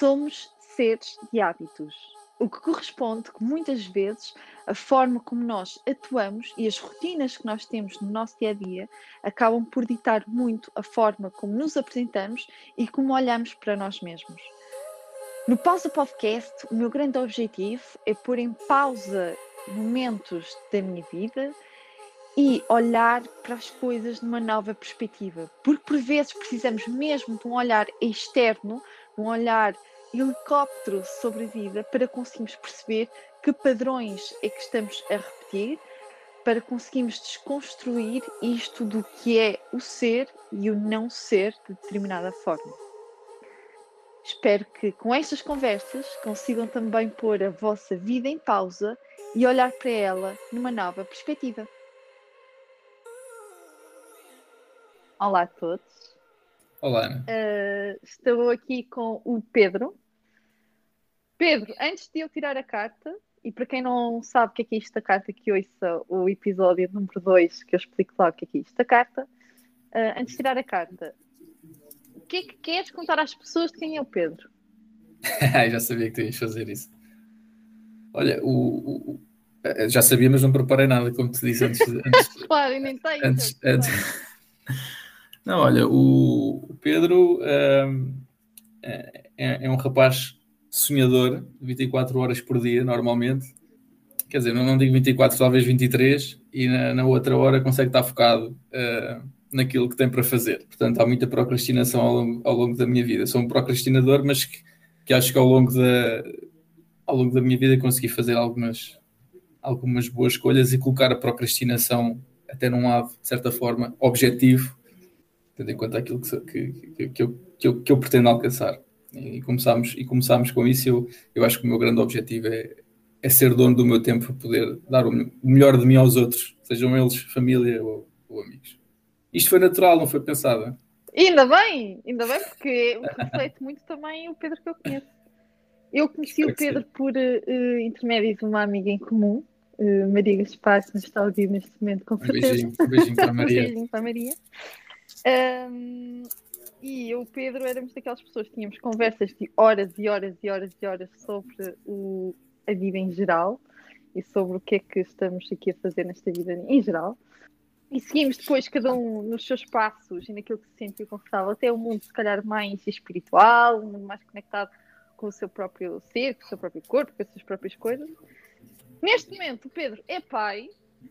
Somos seres de hábitos, o que corresponde que muitas vezes a forma como nós atuamos e as rotinas que nós temos no nosso dia a dia acabam por ditar muito a forma como nos apresentamos e como olhamos para nós mesmos. No Pausa Podcast, o meu grande objetivo é pôr em pausa momentos da minha vida e olhar para as coisas numa nova perspectiva, porque por vezes precisamos mesmo de um olhar externo, um olhar helicóptero sobre a vida para conseguirmos perceber que padrões é que estamos a repetir, para conseguirmos desconstruir isto do que é o ser e o não ser de determinada forma. Espero que com estas conversas consigam também pôr a vossa vida em pausa e olhar para ela numa nova perspectiva. Olá a todos. Olá. Uh, estou aqui com o Pedro. Pedro, antes de eu tirar a carta, e para quem não sabe o que é, que é isto da carta, que ouça o episódio número 2, que eu explico lá o que é, que é isto da carta, uh, antes de tirar a carta, que é que queres contar às pessoas de quem é o Pedro? já sabia que tu ias fazer isso. Olha, o, o, já sabia, mas não preparei nada, como te disse antes. antes claro, nem tenho. Antes, antes... Não, olha, o, Pedro um, é, é, um rapaz sonhador, 24 horas por dia, normalmente. Quer dizer, não, digo 24, talvez 23, e na, na outra hora consegue estar focado. Uh, naquilo que tem para fazer. Portanto, há muita procrastinação ao longo, ao longo da minha vida. Sou um procrastinador, mas que, que, acho que ao longo, da, ao longo da minha vida consegui fazer algumas, algumas boas escolhas e colocar a procrastinação até num lado, de certa forma, objetivo, tendo em conta aquilo que, que, que, eu, que, eu, que eu pretendo alcançar. E começámos, e começámos com isso. Eu, eu acho que o meu grande objetivo é, é ser dono do meu tempo para poder dar o melhor de mim aos outros, sejam eles família ou, ou amigos. Isto foi natural, não foi pensado. Ainda bem, ainda bem, porque reflete muito também o Pedro que eu conheço. Eu conheci Espero o Pedro por uh, intermédio de uma amiga em comum, uh, Maria Gaspar, que nos está a ouvir neste momento, com certeza. Um beijinho, um beijinho para a Maria. um beijinho para a Maria. Um, e eu, o Pedro, éramos daquelas pessoas que tínhamos conversas de horas e horas e horas e horas sobre o, a vida em geral e sobre o que é que estamos aqui a fazer nesta vida em geral. E seguimos depois cada um nos seus passos e naquilo que se sentiu confortável, até o um mundo se calhar mais espiritual, um mundo mais conectado com o seu próprio ser, com o seu próprio corpo, com as suas próprias coisas. Neste momento, o Pedro é pai,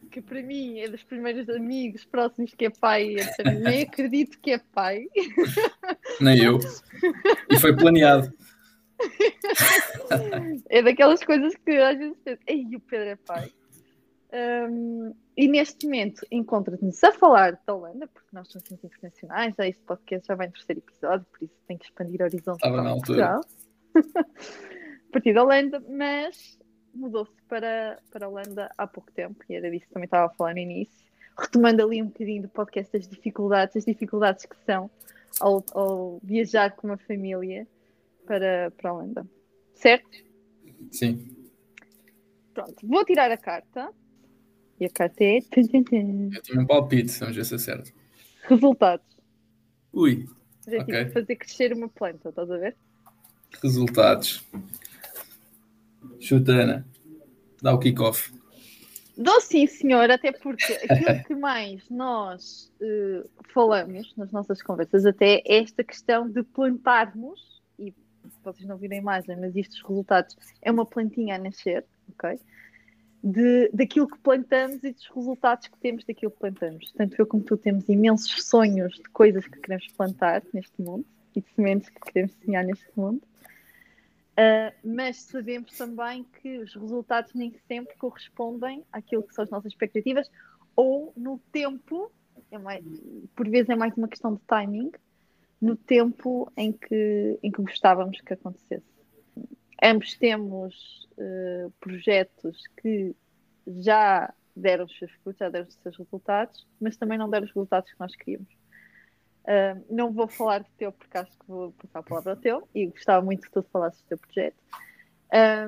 que para mim é dos primeiros amigos próximos que é pai, nem acredito que é pai. Nem eu. E foi planeado. é daquelas coisas que às vezes penso, ei, o Pedro é pai. Um, e neste momento encontra-nos a falar da Holanda, porque nós somos muito internacionais, já este podcast já vai no terceiro episódio, por isso tem que expandir horizontes Estava para Portugal. a partir da Holanda, mas mudou-se para, para a Holanda há pouco tempo, e era disso que também estava a falar no início, retomando ali um bocadinho do podcast das dificuldades, as dificuldades que são ao, ao viajar com uma família para, para a Holanda. Certo? Sim. Pronto, vou tirar a carta e a carta é. Eu tinha um palpite, vamos ver se é certo. Resultados. Ui. É okay. tipo fazer crescer uma planta, estás a ver? Resultados. Chuta, Ana. Dá o kickoff. Dou sim, senhor, até porque aquilo que mais nós uh, falamos nas nossas conversas até é esta questão de plantarmos, e vocês não viram a imagem, mas estes resultados é uma plantinha a nascer, ok? de, daquilo que plantamos e dos resultados que temos daquilo que plantamos. Tanto eu como tu temos imensos sonhos de coisas que queremos plantar neste mundo e de sementes que queremos semear neste mundo. Uh, mas sabemos também que os resultados nem sempre correspondem àquilo que são as nossas expectativas ou no tempo, é mais, por vezes é mais uma questão de timing, no tempo em que, em que gostávamos que acontecesse. Ambos temos uh, projetos que já deram os seus frutos, já deram os seus resultados, mas também não deram os resultados que nós queríamos. Uh, não vou falar do teu, porque acho que vou passar a palavra ao teu, e gostava muito que tu falasses do teu projeto.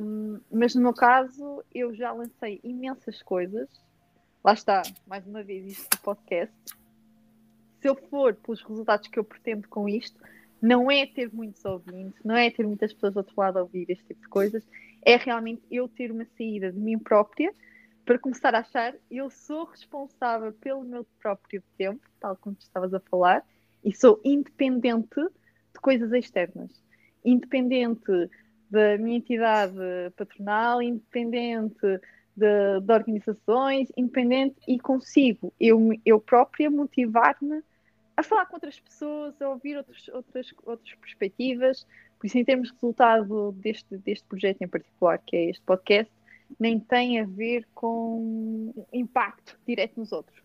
Um, mas no meu caso, eu já lancei imensas coisas. Lá está, mais uma vez, isto do podcast. Se eu for pelos resultados que eu pretendo com isto, não é ter muitos ouvintes, não é ter muitas pessoas do outro lado a ouvir este tipo de coisas, é realmente eu ter uma saída de mim própria para começar a achar eu sou responsável pelo meu próprio tempo, tal como tu estavas a falar, e sou independente de coisas externas. Independente da minha entidade patronal, independente de, de organizações, independente e consigo eu, eu própria motivar-me a falar com outras pessoas, a ouvir outros, outras, outras perspectivas. Por isso, em termos de resultado deste, deste projeto em particular, que é este podcast, nem tem a ver com impacto direto nos outros.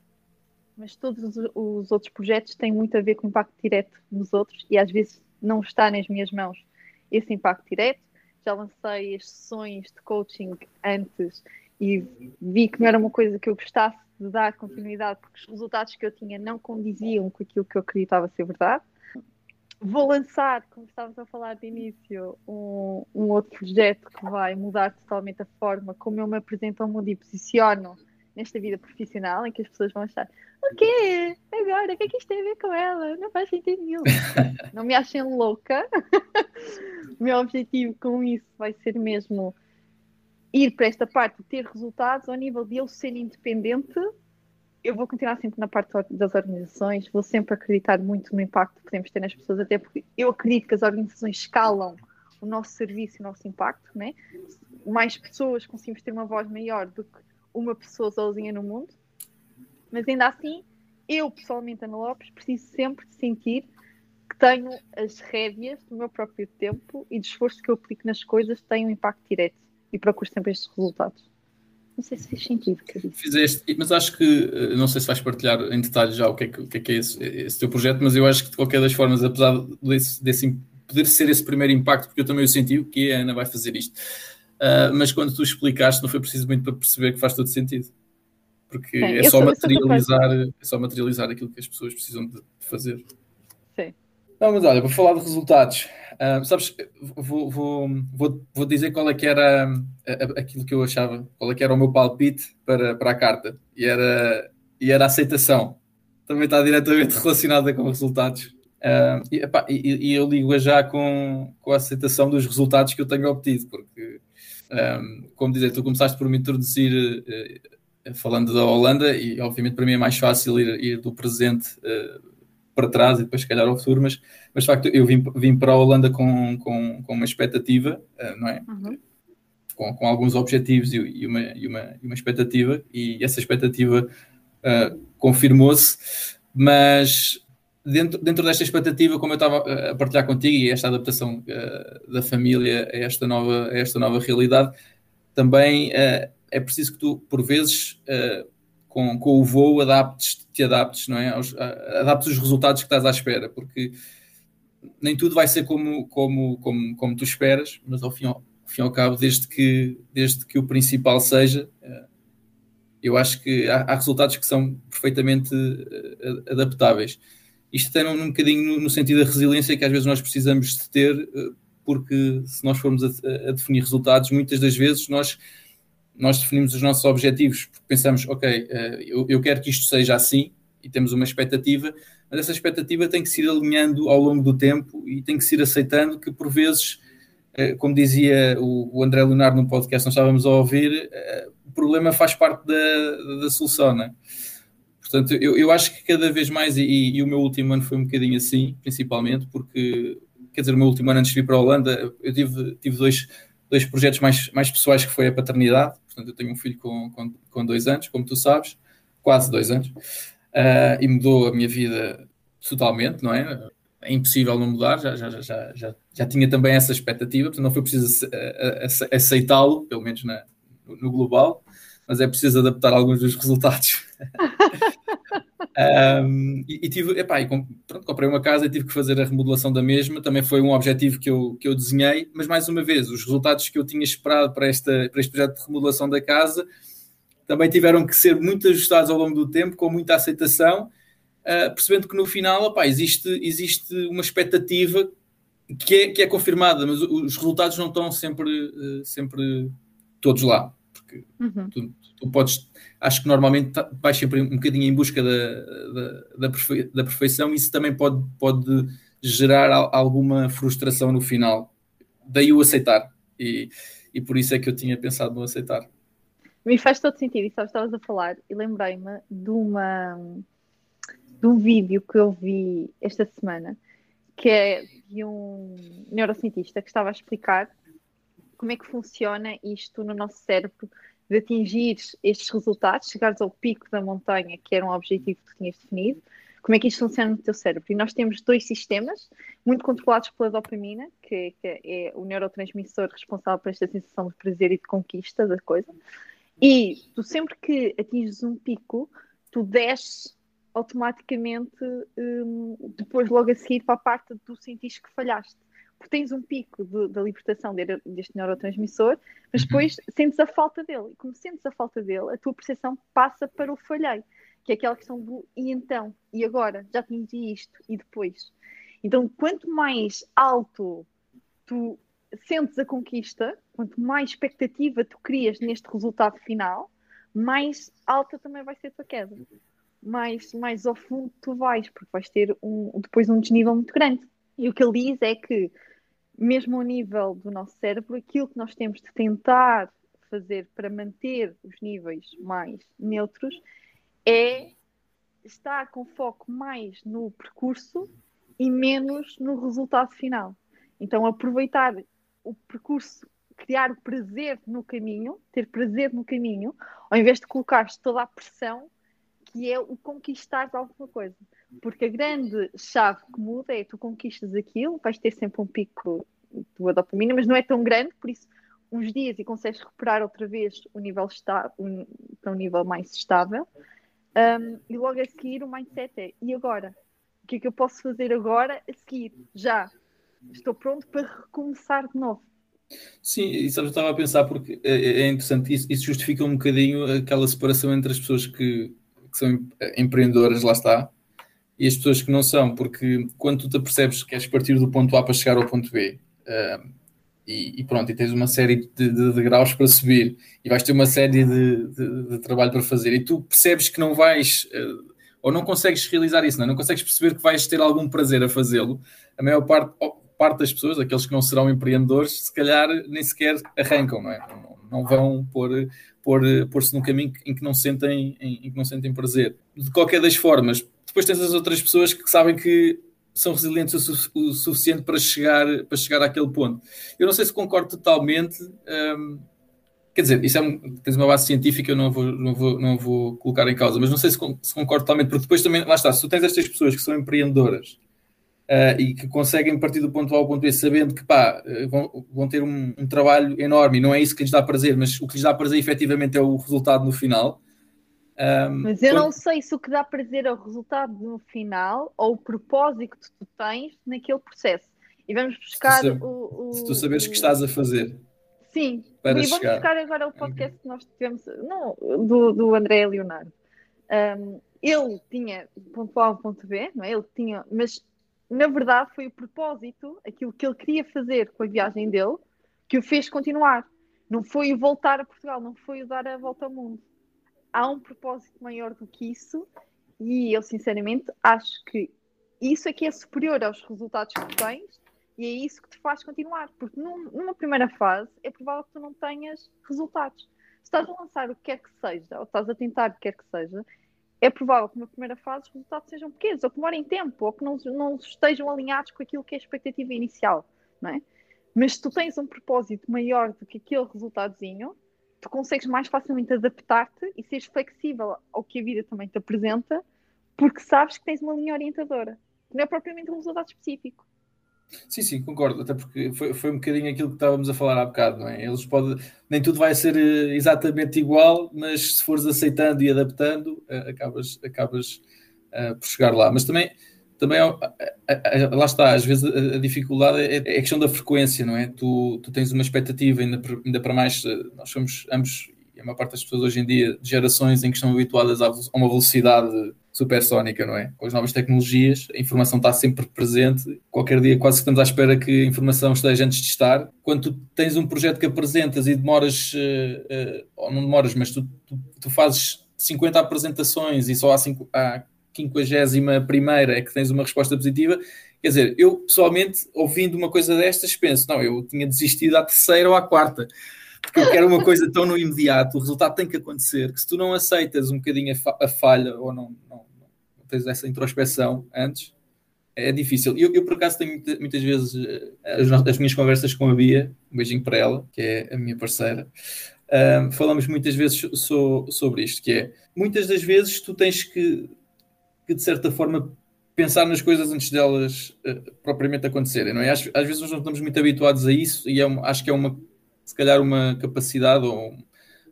Mas todos os, os outros projetos têm muito a ver com impacto direto nos outros e às vezes não está nas minhas mãos esse impacto direto. Já lancei as sessões de coaching antes e vi que não era uma coisa que eu gostasse de dar continuidade porque os resultados que eu tinha não condiziam com aquilo que eu acreditava ser verdade. Vou lançar, como estávamos a falar de início, um, um outro projeto que vai mudar totalmente a forma como eu me apresento ao mundo e posiciono nesta vida profissional, em que as pessoas vão achar: o quê? Agora, o que é que isto tem a ver com ela? Não faz sentido nenhum. Não me achem louca. o meu objetivo com isso vai ser mesmo ir para esta parte de ter resultados ao nível de eu ser independente, eu vou continuar sempre na parte das organizações, vou sempre acreditar muito no impacto que podemos ter nas pessoas, até porque eu acredito que as organizações escalam o nosso serviço e o nosso impacto, né? mais pessoas conseguimos ter uma voz maior do que uma pessoa sozinha no mundo, mas ainda assim, eu pessoalmente, Ana Lopes, preciso sempre sentir que tenho as rédeas do meu próprio tempo e do esforço que eu aplico nas coisas tem um impacto direto e procuro sempre estes resultados. Não sei se fez sentido, Fizeste, mas acho que, eh, não sei se vais partilhar em detalhe já o que é, que, que, é, que é esse, esse, teu projeto, mas eu acho que de qualquer das formas, apesar desse, desse poder ser esse primeiro impacto, porque eu também o senti, que a Ana vai fazer isto, uh, mas quando tu explicaste, não foi preciso muito para perceber que faz todo sentido. Porque Sim, é, só materializar, é só materializar aquilo que as pessoas precisam de fazer. Sim. Não, mas olha, para falar de resultados, uh, sabes, vou, vou, vou, vou, dizer qual é que era uh, aquilo que eu achava, qual é que era o meu palpite para, para a carta, e era, e era a aceitação. Também está diretamente relacionada com resultados. Uh, e, epá, e, e, eu ligo já com, com a aceitação dos resultados que eu tenho obtido, porque, um, como dizer, tu começaste por me introduzir falando da Holanda, e obviamente para mim é mais fácil ir, ir do presente para trás e depois se calhar ao futuro, mas, mas de facto eu vim, vim para a Holanda com, com, com uma expectativa, uh, não é? Uhum. Com, com alguns objetivos e, e, uma, e, uma, e uma expectativa, e essa expectativa uh, confirmou-se, mas dentro, dentro desta expectativa, como eu estava a partilhar contigo, e esta adaptação uh, da família a esta nova, a esta nova realidade, também é preciso que tu, por vezes, com, com o voo adaptes, te adaptes, não é? Aos, adaptes os resultados que estás à espera, porque nem tudo vai ser como, como, como, como tu esperas, mas ao fim, ao fim e ao cabo, desde que, desde que o principal seja, eh, eu acho que há, há resultados que são perfeitamente eh, adaptáveis. Isto tem um, um bocadinho no, sentido da resiliência que às vezes nós precisamos de ter, eh, porque se nós formos a, a definir resultados, muitas das vezes nós nós definimos os nossos objetivos, porque pensamos, ok, eh, eu, eu quero que isto seja assim, e temos uma expectativa, mas essa expectativa tem que se ir alinhando ao longo do tempo e tem que se ir aceitando que, por vezes, eh, como dizia o André Leonardo no podcast, nós estávamos a ouvir, o problema faz parte da, da solução, né? Portanto, eu, eu acho que cada vez mais, e, e, o meu último ano foi um bocadinho assim, principalmente, porque, quer dizer, o meu último ano antes de vir para a Holanda, eu tive, tive dois, dois projetos mais, mais pessoais que foi a paternidade, Portanto, eu tenho um filho com, com, com dois anos, como tu sabes, quase dois anos, uh, e mudou a minha vida totalmente, não é? É impossível não mudar, já, já, já, já, já tinha também essa expectativa, portanto, não foi preciso aceitá-lo, pelo menos na, no global, mas é preciso adaptar alguns dos resultados. um, e, e, tive, epá, e pronto, comprei uma casa e tive que fazer a remodelação da mesma. Também foi um objetivo que eu, que eu desenhei, mas mais uma vez, os resultados que eu tinha esperado para, esta, para este projeto de remodelação da casa também tiveram que ser muito ajustados ao longo do tempo, com muita aceitação, uh, percebendo que no final epá, existe, existe uma expectativa que é, que é confirmada, mas os resultados não estão sempre, uh, sempre todos lá. Porque uhum. tu, tu podes acho que normalmente tá, vais sempre um bocadinho em busca da, da, da, perfe, da perfeição, isso também pode, pode gerar alguma frustração no final. Daí o aceitar. E, e por isso é que eu tinha pensado no aceitar. Me faz todo sentido, e sabes, estavas a falar, e lembrei-me de uma de um vídeo que eu vi esta semana, que é de um neurocientista que estava a explicar como é que funciona isto no nosso cérebro de atingir estes resultados, chegares ao pico da montanha, que era um objetivo que tu tinhas definido, como é que isto funciona no teu cérebro. E nós temos dois sistemas, muito controlados pela dopamina, que, que é o neurotransmissor responsável por esta sensação de prazer e de conquista da coisa. E tu sempre que atinges um pico, tu desces automaticamente um, depois logo a seguir para a parte do sentiste que falhaste. Porque tens um pico da libertação de, deste neurotransmissor, mas uhum. depois sentes a falta dele. E como sentes a falta dele, a tua percepção passa para o falhei, que é aquela questão do e então, e agora, já atingi isto, e depois. Então, quanto mais alto tu sentes a conquista, quanto mais expectativa tu crias neste resultado final, mais alta também vai ser a tua queda mais, mais ao fundo tu vais, porque vais ter um, depois um desnível muito grande. E o que ele diz é que, mesmo ao nível do nosso cérebro, aquilo que nós temos de tentar fazer para manter os níveis mais neutros é estar com foco mais no percurso e menos no resultado final. Então, aproveitar o percurso, criar o prazer no caminho, ter prazer no caminho, ao invés de colocar toda a pressão que é o conquistar alguma coisa. Porque a grande chave que muda é tu conquistas aquilo, vais ter sempre um pico de dopamina, mas não é tão grande, por isso uns dias e consegues recuperar outra vez o nível estável, para um nível mais estável. Um, e logo a seguir o mindset é, e agora? O que é que eu posso fazer agora a seguir? Já estou pronto para recomeçar de novo. Sim, e eu estava a pensar porque é, é interessante, isso, isso justifica um bocadinho aquela separação entre as pessoas que que são empreendedoras, lá está, e as pessoas que não são, porque quando tu te percebes que queres partir do ponto A para chegar ao ponto B, uh, e, e, pronto, e tens uma série de, de, de, graus para subir, e vais ter uma série de, de, trabalho para fazer, e tu percebes que não vais, uh, ou não consegues realizar isso, não, é? não consegues perceber que vais ter algum prazer a fazê-lo, a maior parte, parte das pessoas, aqueles que não serão empreendedores, se calhar nem sequer arrancam, não é? Não, não vão pôr pôr-se pôr num caminho em que não sentem em, em, que não sentem prazer. De qualquer das formas, depois tens as outras pessoas que sabem que são resilientes o, su o suficiente para chegar, para chegar àquele ponto. Eu não sei se concordo totalmente. Um, quer dizer, isso é um, tens uma base científica, eu não vou, não vou, não vou colocar em causa, mas não sei se, se concordo totalmente, porque depois também, lá está, se tu tens estas pessoas que são empreendedoras uh, e que conseguem partir do ponto A ao ponto B sabendo que pá, eh, vão, vão ter um, um, trabalho enorme não é isso que lhes dá prazer, mas o que lhes dá prazer efetivamente é o resultado no final. Um, mas eu não sei se o que dá prazer é o resultado no final ou o propósito que tu tens naquele processo. E vamos buscar se o, o, Se tu saberes o que estás a fazer. Sim, e vamos chegar. buscar agora o podcast que nós tivemos não, do, do André Leonardo. Um, ele tinha ponto A, ponto B, não é? Ele tinha, mas na verdade, foi o propósito, aquilo que ele queria fazer com a viagem dele, que o fez continuar. Não foi o voltar a Portugal, não foi o dar a volta ao mundo. Há um propósito maior do que isso, e eu, sinceramente, acho que isso é que é superior aos resultados que tens, e é isso que te faz continuar. Porque num, numa primeira fase, é provável que tu não tenhas resultados. Se estás a lançar o que quer que seja, ou estás a tentar o que quer que seja, é provável que na primeira fase os resultados sejam pequenos, ou que demorem tempo, ou que não, não estejam alinhados com aquilo que é a expectativa inicial, não é? Mas se tu tens um propósito maior do que aquele resultadozinho, tu consegues mais facilmente adaptar-te e seres flexível ao que a vida também te apresenta, porque sabes que tens uma linha orientadora, que não é propriamente um resultado específico. Sim, sim, concordo, até porque foi, foi um bocadinho aquilo que estávamos a falar há bocado, não é? Eles podem, nem tudo vai ser eh, exatamente igual, mas se fores aceitando e adaptando, eh, acabas, acabas uh, por chegar lá. Mas também, também lá está, às vezes a, dificuldade é, é, a questão da frequência, não é? Tu, tu tens uma expectativa, ainda, ainda para mais, nós somos ambos, e a maior parte das pessoas hoje em dia, de gerações em que estão habituadas a uma velocidade supersónica, não é? Com as novas tecnologias, a informação está sempre presente. Qualquer dia quase que estamos à espera que a informação esteja antes de estar. Quando tu tens um projeto que apresentas e demoras, uh, uh, ou não demoras, mas tu, tu, tu, fazes 50 apresentações e só há, cinco, há 51 primeira é que tens uma resposta positiva, Quer dizer, eu pessoalmente, ouvindo uma coisa destas, penso, não, eu tinha desistido à terceira ou à quarta, porque eu quero uma coisa tão no imediato, o resultado tem que acontecer, que se tu não aceitas um bocadinho a, fa a falha ou não, não, não, tens essa introspeção antes, é difícil. Eu, eu por acaso, tenho muitas vezes eh, as, as, minhas conversas com a Bia, um beijinho para ela, que é a minha parceira, uh, falamos muitas vezes so, sobre isto, que é, muitas das vezes tu tens que, que de certa forma, pensar nas coisas antes delas uh, propriamente acontecerem, não é? Às, às, vezes nós não estamos muito habituados a isso e é uma, acho que é uma, se calhar uma capacidade ou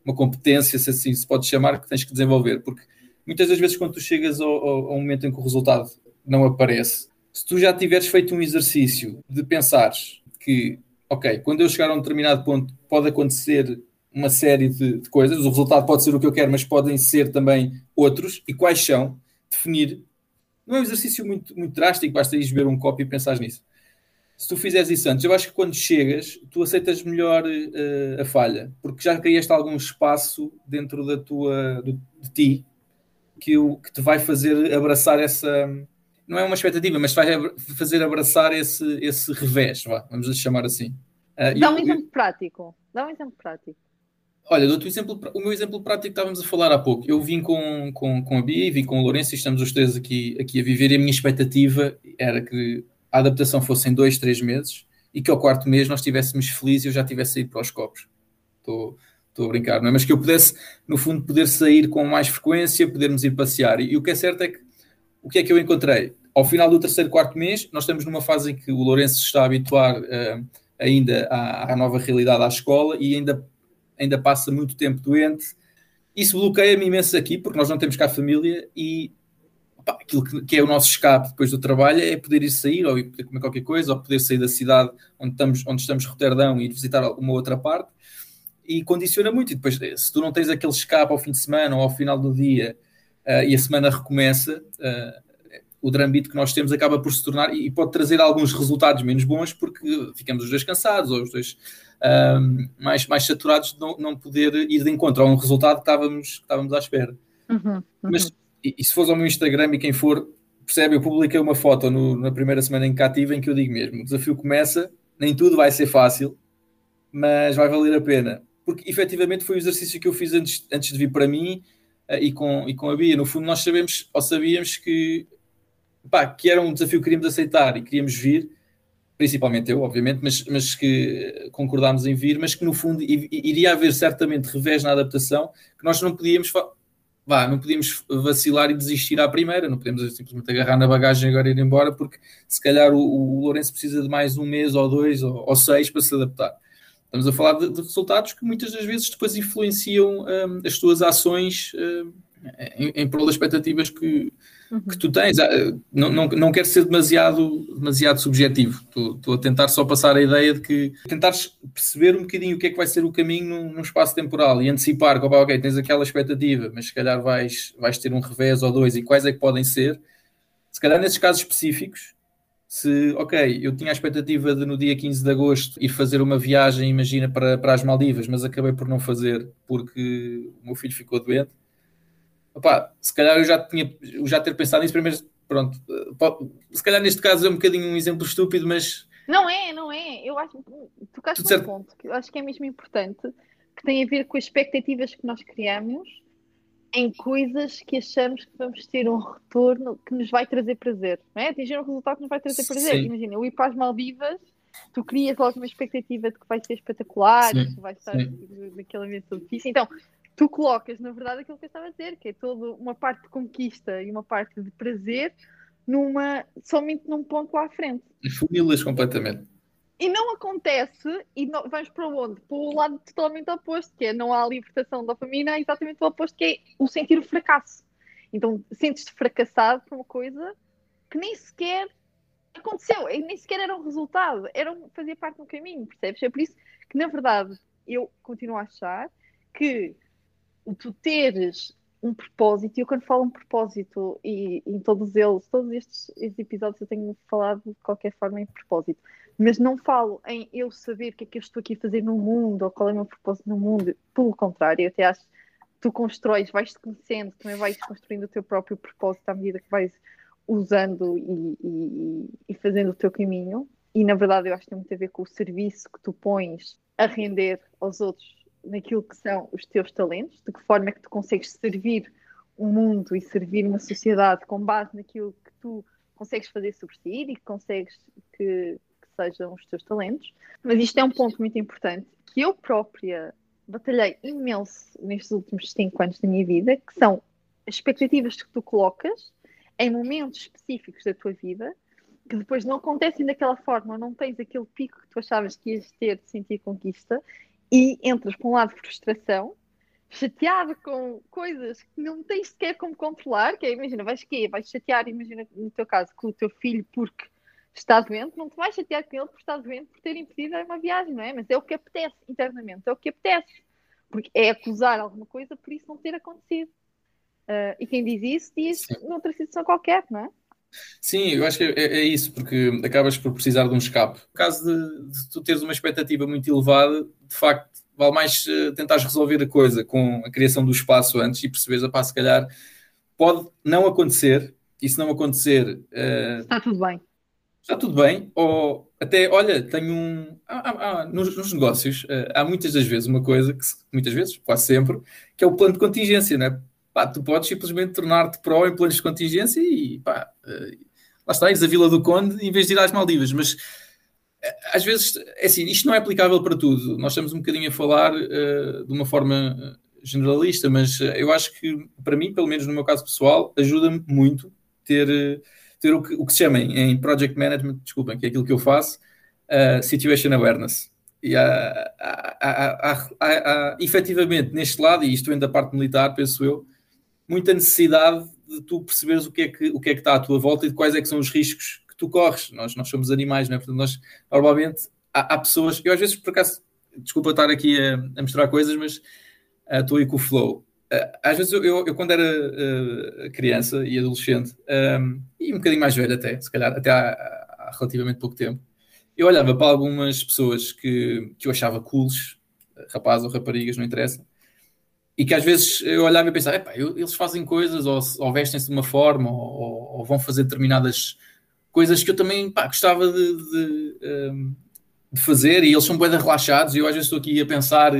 uma competência, se assim se pode chamar, que tens que desenvolver, porque muitas das vezes quando tu chegas ao, ao, ao momento em que o resultado não aparece, se tu já tiveres feito um exercício de pensares que, ok, quando eu chegar a um determinado ponto pode acontecer uma série de, de coisas, o resultado pode ser o que eu quero, mas podem ser também outros, e quais são, definir não é um exercício muito, muito drástico, basta ir ver um copo e pensar nisso. Se tu fizeres isso antes, eu acho que quando chegas, tu aceitas melhor uh, a falha, porque já criaste algum espaço dentro da tua, do, de ti que, o, que te vai fazer abraçar essa. Não é uma expectativa, mas vai fazer abraçar esse, esse revés, vá, vamos chamar assim. Uh, Dá um eu, exemplo eu, prático. Dá um exemplo prático. Olha, do exemplo, o meu exemplo prático estávamos a falar há pouco. Eu vim com, com, com a Bia e vim com o Lourenço e estamos os três aqui, aqui a viver e a minha expectativa era que a adaptação fosse em dois, três meses e que ao quarto mês nós estivéssemos felizes e eu já tivesse saído para os copos. Estou, estou a brincar, não é? Mas que eu pudesse, no fundo, poder sair com mais frequência, podermos ir passear. E, e o que é certo é que o que é que eu encontrei? Ao final do terceiro, quarto mês, nós estamos numa fase em que o Lourenço se está a habituar uh, ainda à, à nova realidade à escola e ainda ainda passa muito tempo doente. Isso bloqueia-me imenso aqui, porque nós não temos cá família e aquilo que, que, é o nosso escape depois do trabalho é poder ir sair ou ir poder comer qualquer coisa ou poder sair da cidade onde estamos, onde estamos Roterdão e ir visitar uma outra parte e condiciona muito. E depois, se tu não tens aquele escape ao fim de semana ou ao final do dia uh, e a semana recomeça, uh, o drambito que nós temos acaba por se tornar e pode trazer alguns resultados menos bons porque ficamos os dois cansados ou os dois um, mais, mais saturados de não, não poder ir de encontro a um resultado que estávamos, que estávamos à espera. Uhum, uhum. Mas e, e, se fores ao meu Instagram e quem for percebe, eu publiquei uma foto no, na primeira semana em cativa em que eu digo mesmo: o desafio começa, nem tudo vai ser fácil, mas vai valer a pena. Porque efetivamente foi o exercício que eu fiz antes, antes de vir para mim uh, e, com, e com a Bia. No fundo, nós sabemos ou sabíamos que pá, que era um desafio que queríamos aceitar e queríamos vir, principalmente eu, obviamente, mas, mas que concordámos em vir, mas que no fundo iria haver certamente revés na adaptação que nós não podíamos não podíamos vacilar e desistir à primeira, não podemos simplesmente agarrar na bagagem e agora ir embora, porque se calhar o, o Lourenço precisa de mais um mês ou dois ou, ou seis para se adaptar. Estamos a falar de, de, resultados que muitas das vezes depois influenciam um, as tuas ações um, em, em prol das expectativas que. Que tu tens. Ah, não, não, não quero ser demasiado, demasiado subjetivo. Estou, estou a tentar só passar a ideia de que tentares perceber um bocadinho o que é que vai ser o caminho num, num espaço temporal e antecipar que, ok, tens aquela expectativa, mas se calhar vais, vais ter um revés ou dois e quais é que podem ser. Se calhar nesses casos específicos, se, ok, eu tinha a expectativa de no dia 15 de agosto ir fazer uma viagem, imagina, para, para as Maldivas, mas acabei por não fazer porque o meu filho ficou doente Opa, se calhar eu já tinha eu já ter pensado nisso primeiro, pronto, se calhar neste caso é um bocadinho um exemplo estúpido, mas não é, não é. Eu acho tocaste num certo. ponto que eu acho que é mesmo importante, que tem a ver com as expectativas que nós criamos em coisas que achamos que vamos ter um retorno que nos vai trazer prazer, não é? Atingir um resultado que nos vai trazer prazer. Sim. Imagina, eu ir para as Maldivas, tu crias logo uma expectativa de que vai ser espetacular, Sim. que vai estar naquele ambiente difícil. Então, tu colocas, na verdade, aquilo que eu estava a dizer, que é toda uma parte de conquista e uma parte de prazer numa, somente num ponto lá à frente. Funilas completamente. E não acontece, e não, vamos para onde? Para o lado totalmente oposto, que é não há libertação da família, é exatamente o oposto, que é o sentir o fracasso. Então, sentes-te fracassado por uma coisa que nem sequer aconteceu, nem sequer era um resultado, era fazia parte do caminho, percebes? É por isso que, na verdade, eu continuo a achar que tu teres um propósito, e eu quando falo um propósito, e em todos eles, todos estes, estes, episódios eu tenho falado de qualquer forma em propósito, mas não falo em eu saber o que é que eu estou aqui a fazer no mundo, ou qual é o meu propósito no mundo, pelo contrário, eu até acho que tu constróis, vais-te conhecendo, também vais construindo o teu próprio propósito à medida que vais usando e, e, e, fazendo o teu caminho. E na verdade eu acho que tem muito a ver com o serviço que tu pões a render aos outros naquilo que são os teus talentos, de que forma é que tu consegues servir o mundo e servir uma sociedade com base naquilo que tu consegues fazer sobressair e que consegues que, que sejam os teus talentos. Mas isto é um ponto muito importante que eu própria batalhei imenso nestes últimos cinco anos da minha vida, que são as expectativas que tu colocas em momentos específicos da tua vida que depois não acontecem daquela forma, não tens aquele pico que tu achavas que ias ter de sentir conquista e entras para um lado de frustração, chateada com coisas que não tens sequer como controlar, que é, imagina, vais quê? Vais chatear, imagina, no teu caso, com o teu filho porque está doente, não te vais chatear com ele por estar doente por ter impedido uma viagem, não é? Mas é o que apetece internamente, é o que apetece. Porque é acusar alguma coisa por isso não ter acontecido. Uh, e quem diz isso diz Sim. noutra situação qualquer, não é? Sim, eu acho que é, é, isso, porque acabas por precisar de um escape. No caso de, de, tu teres uma expectativa muito elevada, de facto, vale mais uh, tentares resolver a coisa com a criação do espaço antes e perceberes, a pá, se calhar pode não acontecer, e se não acontecer. Uh, está tudo bem. Está tudo bem, ou até, olha, tenho um. Há, há, nos, nos, negócios, uh, há muitas das vezes uma coisa, que muitas vezes, quase sempre, que é o plano de contingência, não é? Pá, tu podes simplesmente tornar-te pró em planos de contingência e pá, uh, lá está, ires a Vila do Conde em vez de ir às Maldivas, mas eh, às vezes, é assim, isto não é aplicável para tudo. Nós estamos um bocadinho a falar uh, de uma forma generalista, mas eu acho que, para mim, pelo menos no meu caso pessoal, ajuda-me muito ter, ter o, que, o que se chama em Project Management, desculpem, que é aquilo que eu faço, uh, Situation Awareness. E há, há, há, há, efetivamente, neste lado, e isto vem da parte militar, penso eu, muita necessidade de tu perceberes o que é que, o que, é que está à tua volta e de quais é que são os riscos que tu corres. Nós, nós somos animais, não é? Portanto, nós normalmente há, há pessoas, eu às vezes por acaso, desculpa estar aqui a, a mostrar coisas, mas uh, estou aí com o flow. Uh, às vezes eu, eu, eu quando era uh, criança e adolescente, um, e um bocadinho mais velho até, se calhar até há, há, relativamente pouco tempo, eu olhava para algumas pessoas que, que eu achava cools, rapazes ou raparigas, não interessa, e que às vezes eu olhava e pensava, eles fazem coisas ou, ou vestem-se de uma forma ou, ou, vão fazer determinadas coisas que eu também pá, gostava de, de, um, de, fazer e eles são bem relaxados e eu às vezes estou aqui a pensar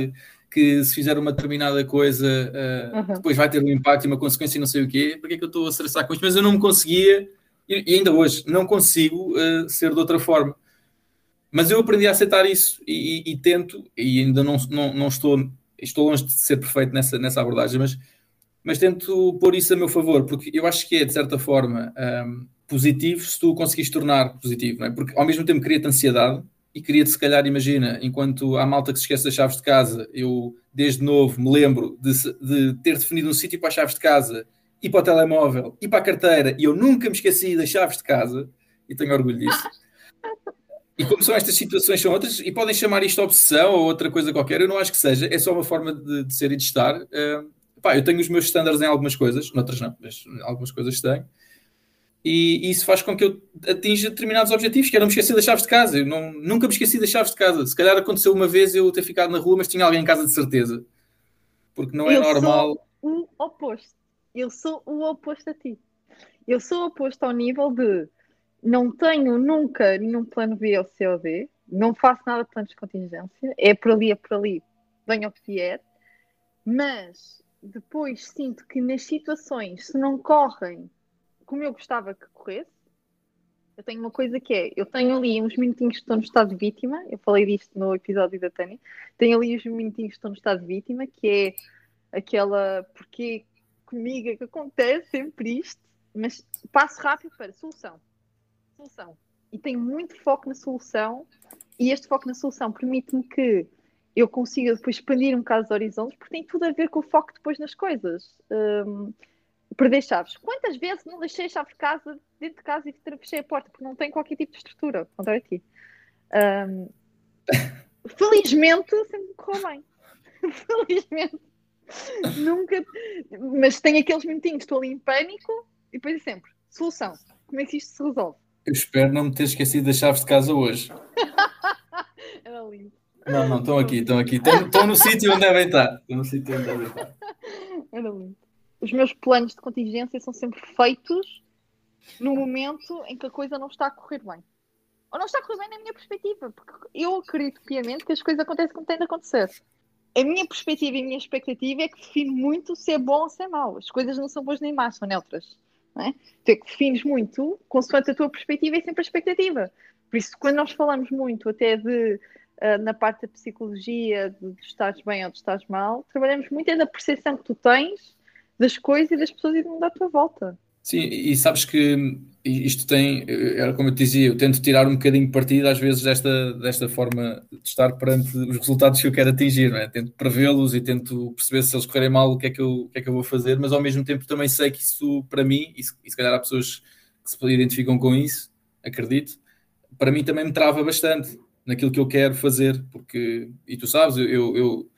que se fizer uma determinada coisa uh, uhum. depois vai ter um impacto e uma consequência e não sei o quê, porque é que eu estou a estressar com isto? Mas eu não me conseguia, e, e ainda hoje, não consigo uh, ser de outra forma. Mas eu aprendi a aceitar isso e, e, e tento, e ainda não, não, não estou estou longe de ser perfeito nessa, nessa abordagem, mas, mas tento pôr isso a meu favor, porque eu acho que é, de certa forma, um, positivo se tu conseguires tornar positivo, não é? Porque ao mesmo tempo cria-te ansiedade e cria-te, se calhar, imagina, enquanto há malta que se esquece das chaves de casa, eu, desde novo, me lembro de, de ter definido um sítio para as chaves de casa e para o telemóvel e para a carteira, e eu nunca me esqueci das chaves de casa, e tenho orgulho disso. E como são estas situações, são outras, e podem chamar isto obsessão ou outra coisa qualquer, eu não acho que seja, é só uma forma de, de ser e de estar. Uh, pá, eu tenho os meus estándares em algumas coisas, noutras não, mas algumas coisas tenho. E, e isso faz com que eu atinja determinados objetivos, que era não me esquecer das chaves de casa. Eu não, nunca me esqueci das chaves de casa. Se calhar aconteceu uma vez eu ter ficado na rua, mas tinha alguém em casa de certeza. Porque não é eu normal. Sou o oposto. Eu sou o oposto a ti. Eu sou o oposto ao nível de não tenho nunca nenhum plano B ou C ou D, não faço nada de planos de contingência, é por ali, é por ali, venha o que vier, mas depois sinto que nas situações, se não correm como eu gostava que corresse, eu tenho uma coisa que é, eu tenho ali uns minutinhos que estou no estado de vítima, eu falei disto no episódio da Tânia, tenho ali uns minutinhos que estou no estado de vítima, que é aquela, porque comigo é que acontece sempre isto, mas passo rápido para solução solução. E tenho muito foco na solução, e este foco na solução permite-me que eu consiga depois expandir um bocado os horizontes, porque tem tudo a ver com o foco depois nas coisas. Um, perder chaves. Quantas vezes não deixei a chave de casa dentro de casa e fechei a porta porque não tem qualquer tipo de estrutura? Contrário a ti. Um, felizmente sempre me correu bem. felizmente. Nunca. Mas tem aqueles minutinhos, estou ali em pânico e depois é sempre solução. Como é que isto se resolve? Eu espero não me ter esquecido das chaves de casa hoje. Era lindo. Não, não, estão aqui, estão aqui. Estão, no sítio onde devem estar. Estão no sítio onde devem estar. Era lindo. Os meus planos de contingência são sempre feitos no momento em que a coisa não está a correr bem. Ou não está a correr bem na minha perspectiva, porque eu acredito piamente que as coisas acontecem como têm de acontecer. A minha perspectiva e a minha expectativa é que define muito se é bom ou se é mau. As coisas não são boas nem más, são neutras. É? Tu é que defines muito consoante a tua perspectiva e sempre a expectativa. Por isso, quando nós falamos muito até de uh, na parte da psicologia, de, de estares bem ou de estares mal, trabalhamos muito é da percepção que tu tens das coisas e das pessoas e do mundo à tua volta. Sim, e sabes que isto tem, era como eu te dizia, eu tento tirar um bocadinho partido às vezes desta, desta forma de estar perante os resultados que eu quero atingir, não é? Tento prevê-los e tento perceber se eles correrem mal o que, é que eu, o que é que eu vou fazer, mas ao mesmo tempo também sei que isso, para mim, e se, e se calhar há pessoas que se identificam com isso, acredito, para mim também me trava bastante naquilo que eu quero fazer, porque, e tu sabes, eu, eu, eu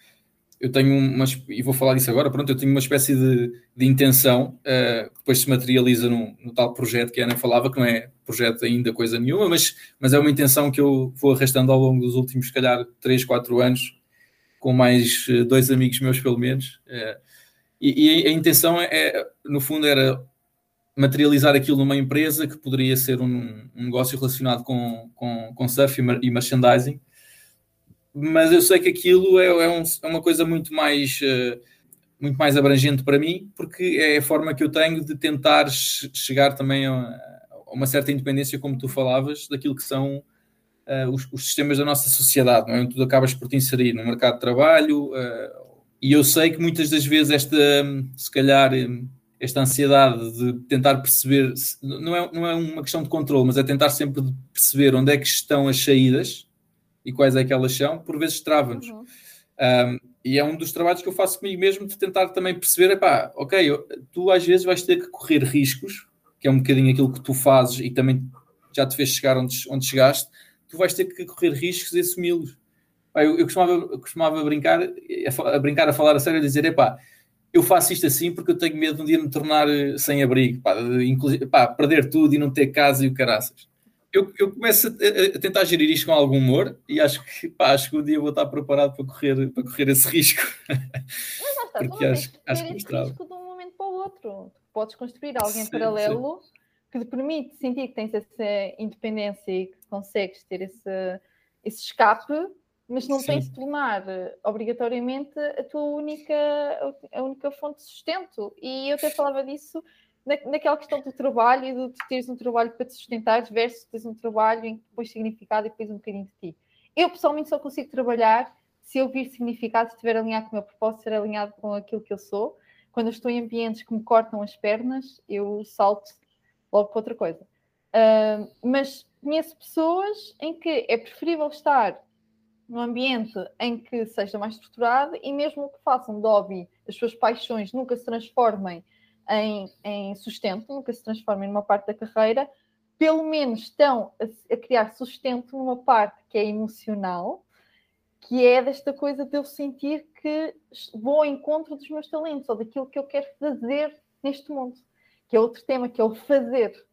tenho uma, e vou falar disso agora, pronto, eu tenho uma espécie de, de intenção uh, que depois se materializa no, tal projeto que a Ana falava, que não é projeto ainda coisa nenhuma, mas, mas é uma intenção que eu vou arrastando ao longo dos últimos, se calhar, 3, 4 anos, com mais eh, dois amigos meus, pelo menos. Uh, e, e, a intenção é, é, no fundo, era materializar aquilo numa empresa que poderia ser um, um negócio relacionado com, com, com surf e merchandising, mas eu sei que aquilo é, é, um, é uma coisa muito mais, uh, muito mais abrangente para mim, porque é a forma que eu tenho de tentar chegar também a, a, uma certa independência, como tu falavas, daquilo que são uh, os, os, sistemas da nossa sociedade, não é? Tu acabas por te inserir no mercado de trabalho, uh, e eu sei que muitas das vezes esta, se calhar, esta ansiedade de tentar perceber, não é, não é uma questão de controle, mas é tentar sempre perceber onde é que estão as saídas e quais é que elas são, por vezes trava-nos. Uhum. Um, e é um dos trabalhos que eu faço comigo mesmo de tentar também perceber, epá, ok, tu às vezes vais ter que correr riscos, que é um bocadinho aquilo que tu fazes e também já te fez chegar onde, onde chegaste, tu vais ter que correr riscos e assumi-los. Eu, eu, costumava, eu costumava brincar, a, a, brincar, a falar a sério, a dizer, epá, eu faço isto assim porque eu tenho medo de um dia me tornar eh, sem abrigo, pá, de, pá, perder tudo e não ter casa e o caraças eu, eu começo a, a, tentar gerir isto com algum humor e acho que, pá, acho que um dia vou estar preparado para correr, para correr esse risco. Mas lá está, Porque acho, acho que esse risco de um momento para o outro. Podes construir alguém sim, paralelo sim. que te permite sentir que tens essa independência e que consegues ter esse, esse escape, mas não sim. tens de tornar obrigatoriamente a tua única, a única fonte de sustento. E eu até falava disso na, naquela questão do trabalho e de teres um trabalho para te sustentar versus teres um trabalho em que pões significado e depois um bocadinho de ti. Eu pessoalmente só consigo trabalhar se eu vir significado, se estiver alinhado com o meu propósito, ser alinhado com aquilo que eu sou. Quando eu estou em ambientes que me cortam as pernas, eu salto logo para outra coisa. Uh, mas conheço pessoas em que é preferível estar num ambiente em que seja mais estruturado e mesmo que façam de hobby as suas paixões nunca se transformem em, em sustento, nunca se transformem numa parte da carreira, pelo menos estão a, a, criar sustento numa parte que é emocional, que é desta coisa de eu sentir que vou ao encontro dos meus talentos ou daquilo que eu quero fazer neste mundo, que é outro tema, que é o fazer.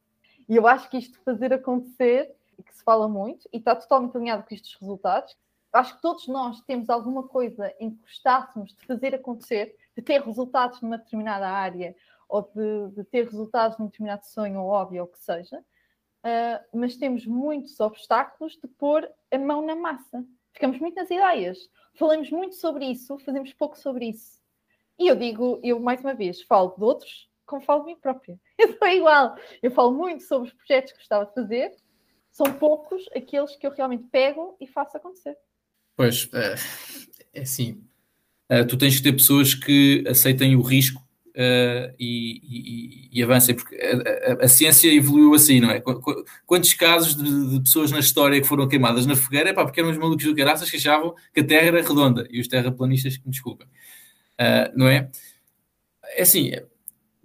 E eu acho que isto fazer acontecer, que se fala muito, e está totalmente alinhado com estes resultados, acho que todos nós temos alguma coisa em que gostássemos de fazer acontecer, de ter resultados numa determinada área ou de, de, ter resultados num determinado sonho ou hobby ou o que seja, uh, mas temos muitos obstáculos de pôr a mão na massa. Ficamos muito nas ideias, falamos muito sobre isso, fazemos pouco sobre isso. E eu digo, eu mais uma vez, falo de outros como falo de mim própria. Eu sou igual. Eu falo muito sobre os projetos que gostava de fazer, são poucos aqueles que eu realmente pego e faço acontecer. Pois, é, é assim, é, tu tens que ter pessoas que aceitem o risco uh, e, e, e, avancem, porque a, a, a, ciência evoluiu assim, não é? Quantos casos de, de, pessoas na história que foram queimadas na fogueira, pá, porque eram os malucos do caraças que achavam que a Terra era redonda e os terraplanistas que me desculpem, uh, não é? É assim,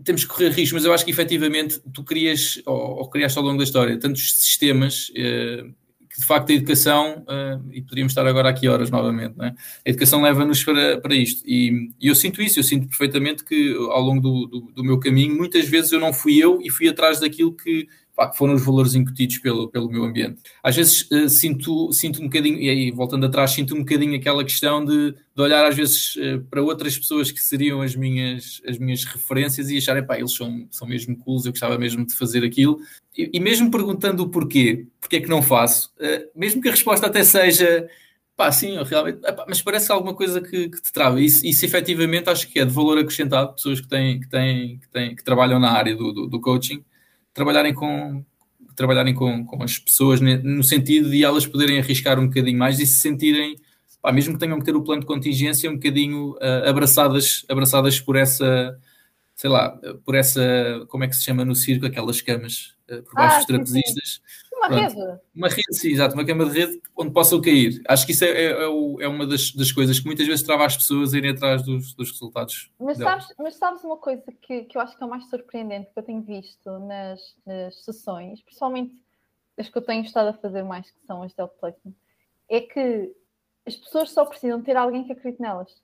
temos que correr riscos, mas eu acho que efetivamente tu crias, ou, ou criaste ao longo da história, tantos sistemas uh, de facto a educação, uh, e poderíamos estar agora aqui horas novamente, é? a educação leva-nos para, para isto. E, e, eu sinto isso, eu sinto perfeitamente que ao longo do, do, do, meu caminho, muitas vezes eu não fui eu e fui atrás daquilo que pá, foram os valores incutidos pelo, pelo meu ambiente. Às vezes uh, sinto, sinto um bocadinho, e aí voltando atrás, sinto um bocadinho aquela questão de, de olhar às vezes uh, para outras pessoas que seriam as minhas, as minhas referências e acharem, pá, eles são, são mesmo cools, eu gostava mesmo de fazer aquilo. E, e mesmo perguntando o porquê, porque é que não faço, uh, mesmo que a resposta até seja Pá, sim, realmente. Epá, mas parece alguma coisa que, que te trava. Isso, isso efetivamente acho que é de valor acrescentado. Pessoas que têm, que têm, que, têm, que trabalham na área do, do, do coaching, trabalharem com, trabalharem com, com as pessoas no sentido de elas poderem arriscar um bocadinho mais e se sentirem, pá, mesmo que tenham que ter o plano de contingência, um bocadinho uh, abraçadas, abraçadas por essa, sei lá, por essa, como é que se chama no circo, aquelas camas uh, por baixo ah, dos trapezistas. Uma Pronto. rede. Uma rede, sim, exato, uma cama de rede onde possam cair. Acho que isso é, é, é, é uma das, das, coisas que muitas vezes trava as pessoas a irem atrás dos, dos resultados. Mas sabes, mas sabes, uma coisa que, que eu acho que é o mais surpreendente que eu tenho visto nas, nas sessões, principalmente as que eu tenho estado a fazer mais, que são as de placement, é que as pessoas só precisam ter alguém que acredite nelas.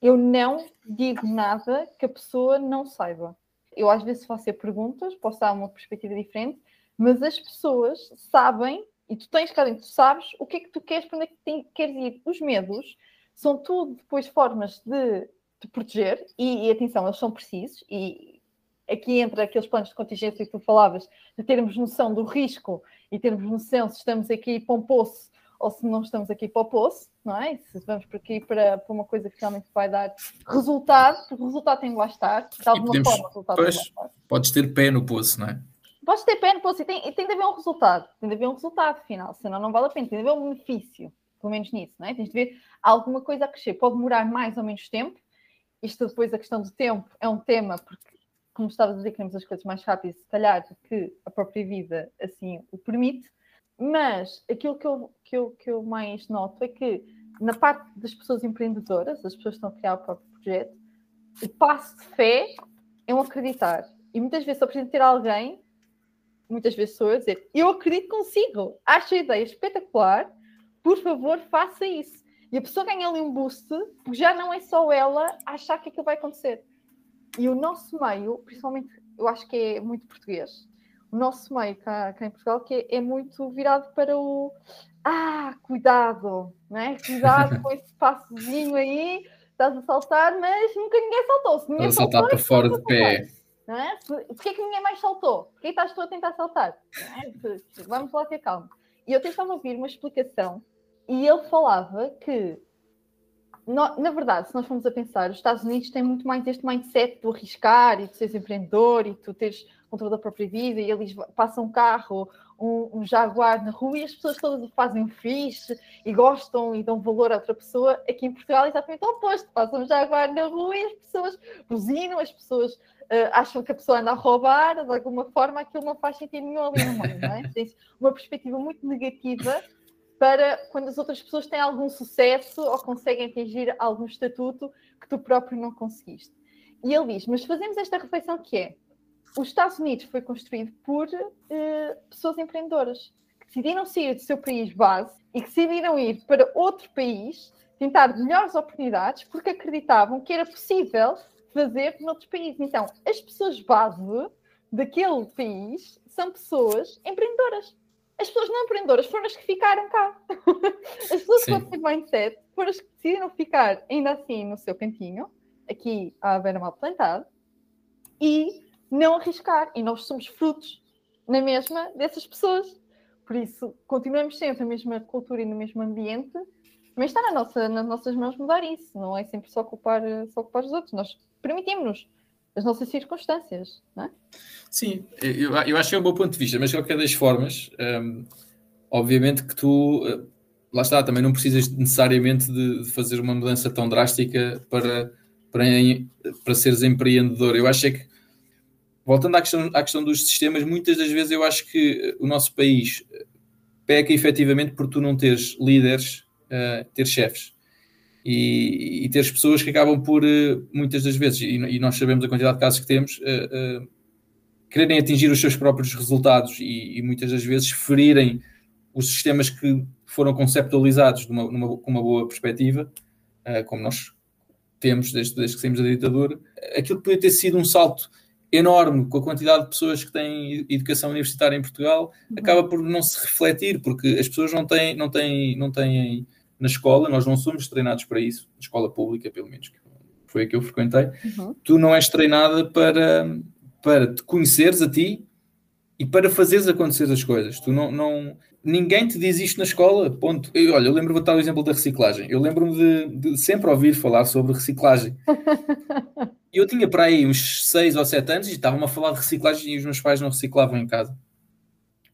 Eu não digo nada que a pessoa não saiba. Eu às vezes faço perguntas, posso dar uma perspectiva diferente, mas as pessoas sabem, e tu tens cá dentro, tu sabes o que é que tu queres, para onde é que tem, queres ir. Os medos são tudo depois formas de te proteger, e, e atenção, eles são precisos, e aqui entra aqueles planos de contingência que tu falavas, de termos noção do risco e termos noção se estamos aqui para um poço ou se não estamos aqui para o poço, não é? Se vamos por aqui para, para uma coisa que realmente vai dar resultado, porque o resultado tem de lá estar, de alguma podemos, forma o resultado pois, tem de lá estar. Podes ter pé no poço, não é? Podes ter poço e tem, tem de haver um resultado, tem de haver um resultado final, senão não vale a pena, tem de haver um benefício, pelo menos nisso, não é? Tens de ver alguma coisa a crescer, pode demorar mais ou menos tempo, isto depois a questão do tempo é um tema, porque como estavas a dizer, queremos as coisas mais rápidas, se calhar do que a própria vida assim o permite, mas aquilo que eu, que eu, que eu mais noto é que na parte das pessoas empreendedoras, as pessoas que estão a criar o próprio projeto, o passo de fé é um acreditar. E muitas vezes só preciso ter alguém muitas vezes sou eu a dizer, eu acredito consigo, acho a ideia espetacular, por favor, faça isso. E a pessoa ganha ali um boost, porque já não é só ela achar que aquilo vai acontecer. E o nosso meio, principalmente, eu acho que é muito português, o nosso meio cá, cá em Portugal, que é, é, muito virado para o ah, cuidado, né? cuidado com esse passozinho aí, estás a saltar, mas nunca ninguém saltou. Se ninguém saltar para fora de pé. Não é? Porquê que ninguém mais saltou? Porquê estás tu a tentar saltar? É? Vamos lá ter calma. E eu tentava ouvir uma explicação e ele falava que, na verdade, se nós formos a pensar, os Estados Unidos têm muito mais este mindset do arriscar e de seres empreendedor e tu teres controle da própria vida e eles passam um carro, um, um jaguar na rua e as pessoas todas fazem fixe e gostam e dão valor a outra pessoa. Aqui em Portugal é exatamente o oposto. Passam um jaguar na rua e as pessoas buzinam, as pessoas uh, acham que a pessoa anda a roubar, de alguma forma aquilo não faz sentido nenhum ali no meio, não é? Tem uma perspectiva muito negativa para quando as outras pessoas têm algum sucesso ou conseguem atingir algum estatuto que tu próprio não conseguiste. E ele diz, mas fazemos esta reflexão que é, os Estados Unidos foi construído por uh, pessoas empreendedoras que decidiram sair do seu país base e que decidiram ir para outro país tentar melhores oportunidades porque acreditavam que era possível fazer noutros países. Então, as pessoas base daquele país são pessoas empreendedoras. As pessoas não empreendedoras foram as que ficaram cá. As pessoas com esse mindset foram as que decidiram ficar ainda assim no seu cantinho, aqui à beira mal plantada, e não arriscar. E nós somos frutos na mesma dessas pessoas. Por isso, continuamos sempre na mesma cultura e no mesmo ambiente, mas está na nossa, nas nossas mãos mudar isso. Não é sempre só culpar, só culpar os outros. Nós permitimos-nos as nossas circunstâncias, não é? Sim, eu, eu acho que é um bom ponto de vista, mas de qualquer das formas, um, obviamente que tu, eh, lá está, também não precisas necessariamente de, de, fazer uma mudança tão drástica para, para, para seres empreendedor. Eu acho é que, voltando à questão, à questão dos sistemas, muitas das vezes eu acho que o nosso país peca efetivamente por tu não teres líderes, uh, ter chefes. E, e ter pessoas que acabam por, eh, muitas das vezes, e, e, nós sabemos a quantidade de casos que temos, uh, uh, quererem atingir os seus próprios resultados e, e, muitas das vezes ferirem os sistemas que foram conceptualizados numa, numa, com uma boa perspectiva, uh, como nós temos desde, desde que saímos da ditadura, aquilo que podia ter sido um salto enorme com a quantidade de pessoas que têm educação universitária em Portugal, uhum. acaba por não se refletir, porque as pessoas não têm, não têm, não têm na escola, nós não somos treinados para isso, na escola pública, pelo menos, que foi a que eu frequentei, uhum. tu não és treinada para, para te conheceres a ti e para fazeres acontecer as coisas. Tu não, não, ninguém te diz isto na escola, ponto. Eu, olha, eu lembro-me de tal exemplo da reciclagem. Eu lembro-me de, de, sempre ouvir falar sobre reciclagem. eu tinha para aí uns 6 ou 7 anos e estavam-me a falar de reciclagem e os meus pais não reciclavam em casa.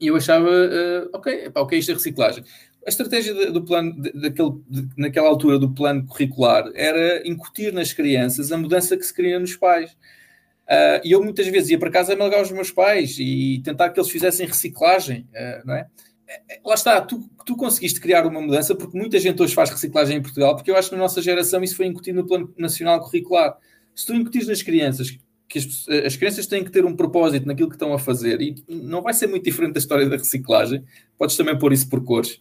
E eu achava, uh, ok, epá, ok, isto é reciclagem. A estratégia do plano, daquele, naquela altura do plano curricular, era incutir nas crianças a mudança que se queria nos pais. Uh, e eu muitas vezes ia para casa amalgar os meus pais e tentar que eles fizessem reciclagem, uh, não é? lá está, tu, tu conseguiste criar uma mudança porque muita gente hoje faz reciclagem em Portugal, porque eu acho que na nossa geração isso foi incutido no plano nacional curricular. Se tu incutires nas crianças que as, as, crianças têm que ter um propósito naquilo que estão a fazer e não vai ser muito diferente da história da reciclagem, podes também pôr isso por cores.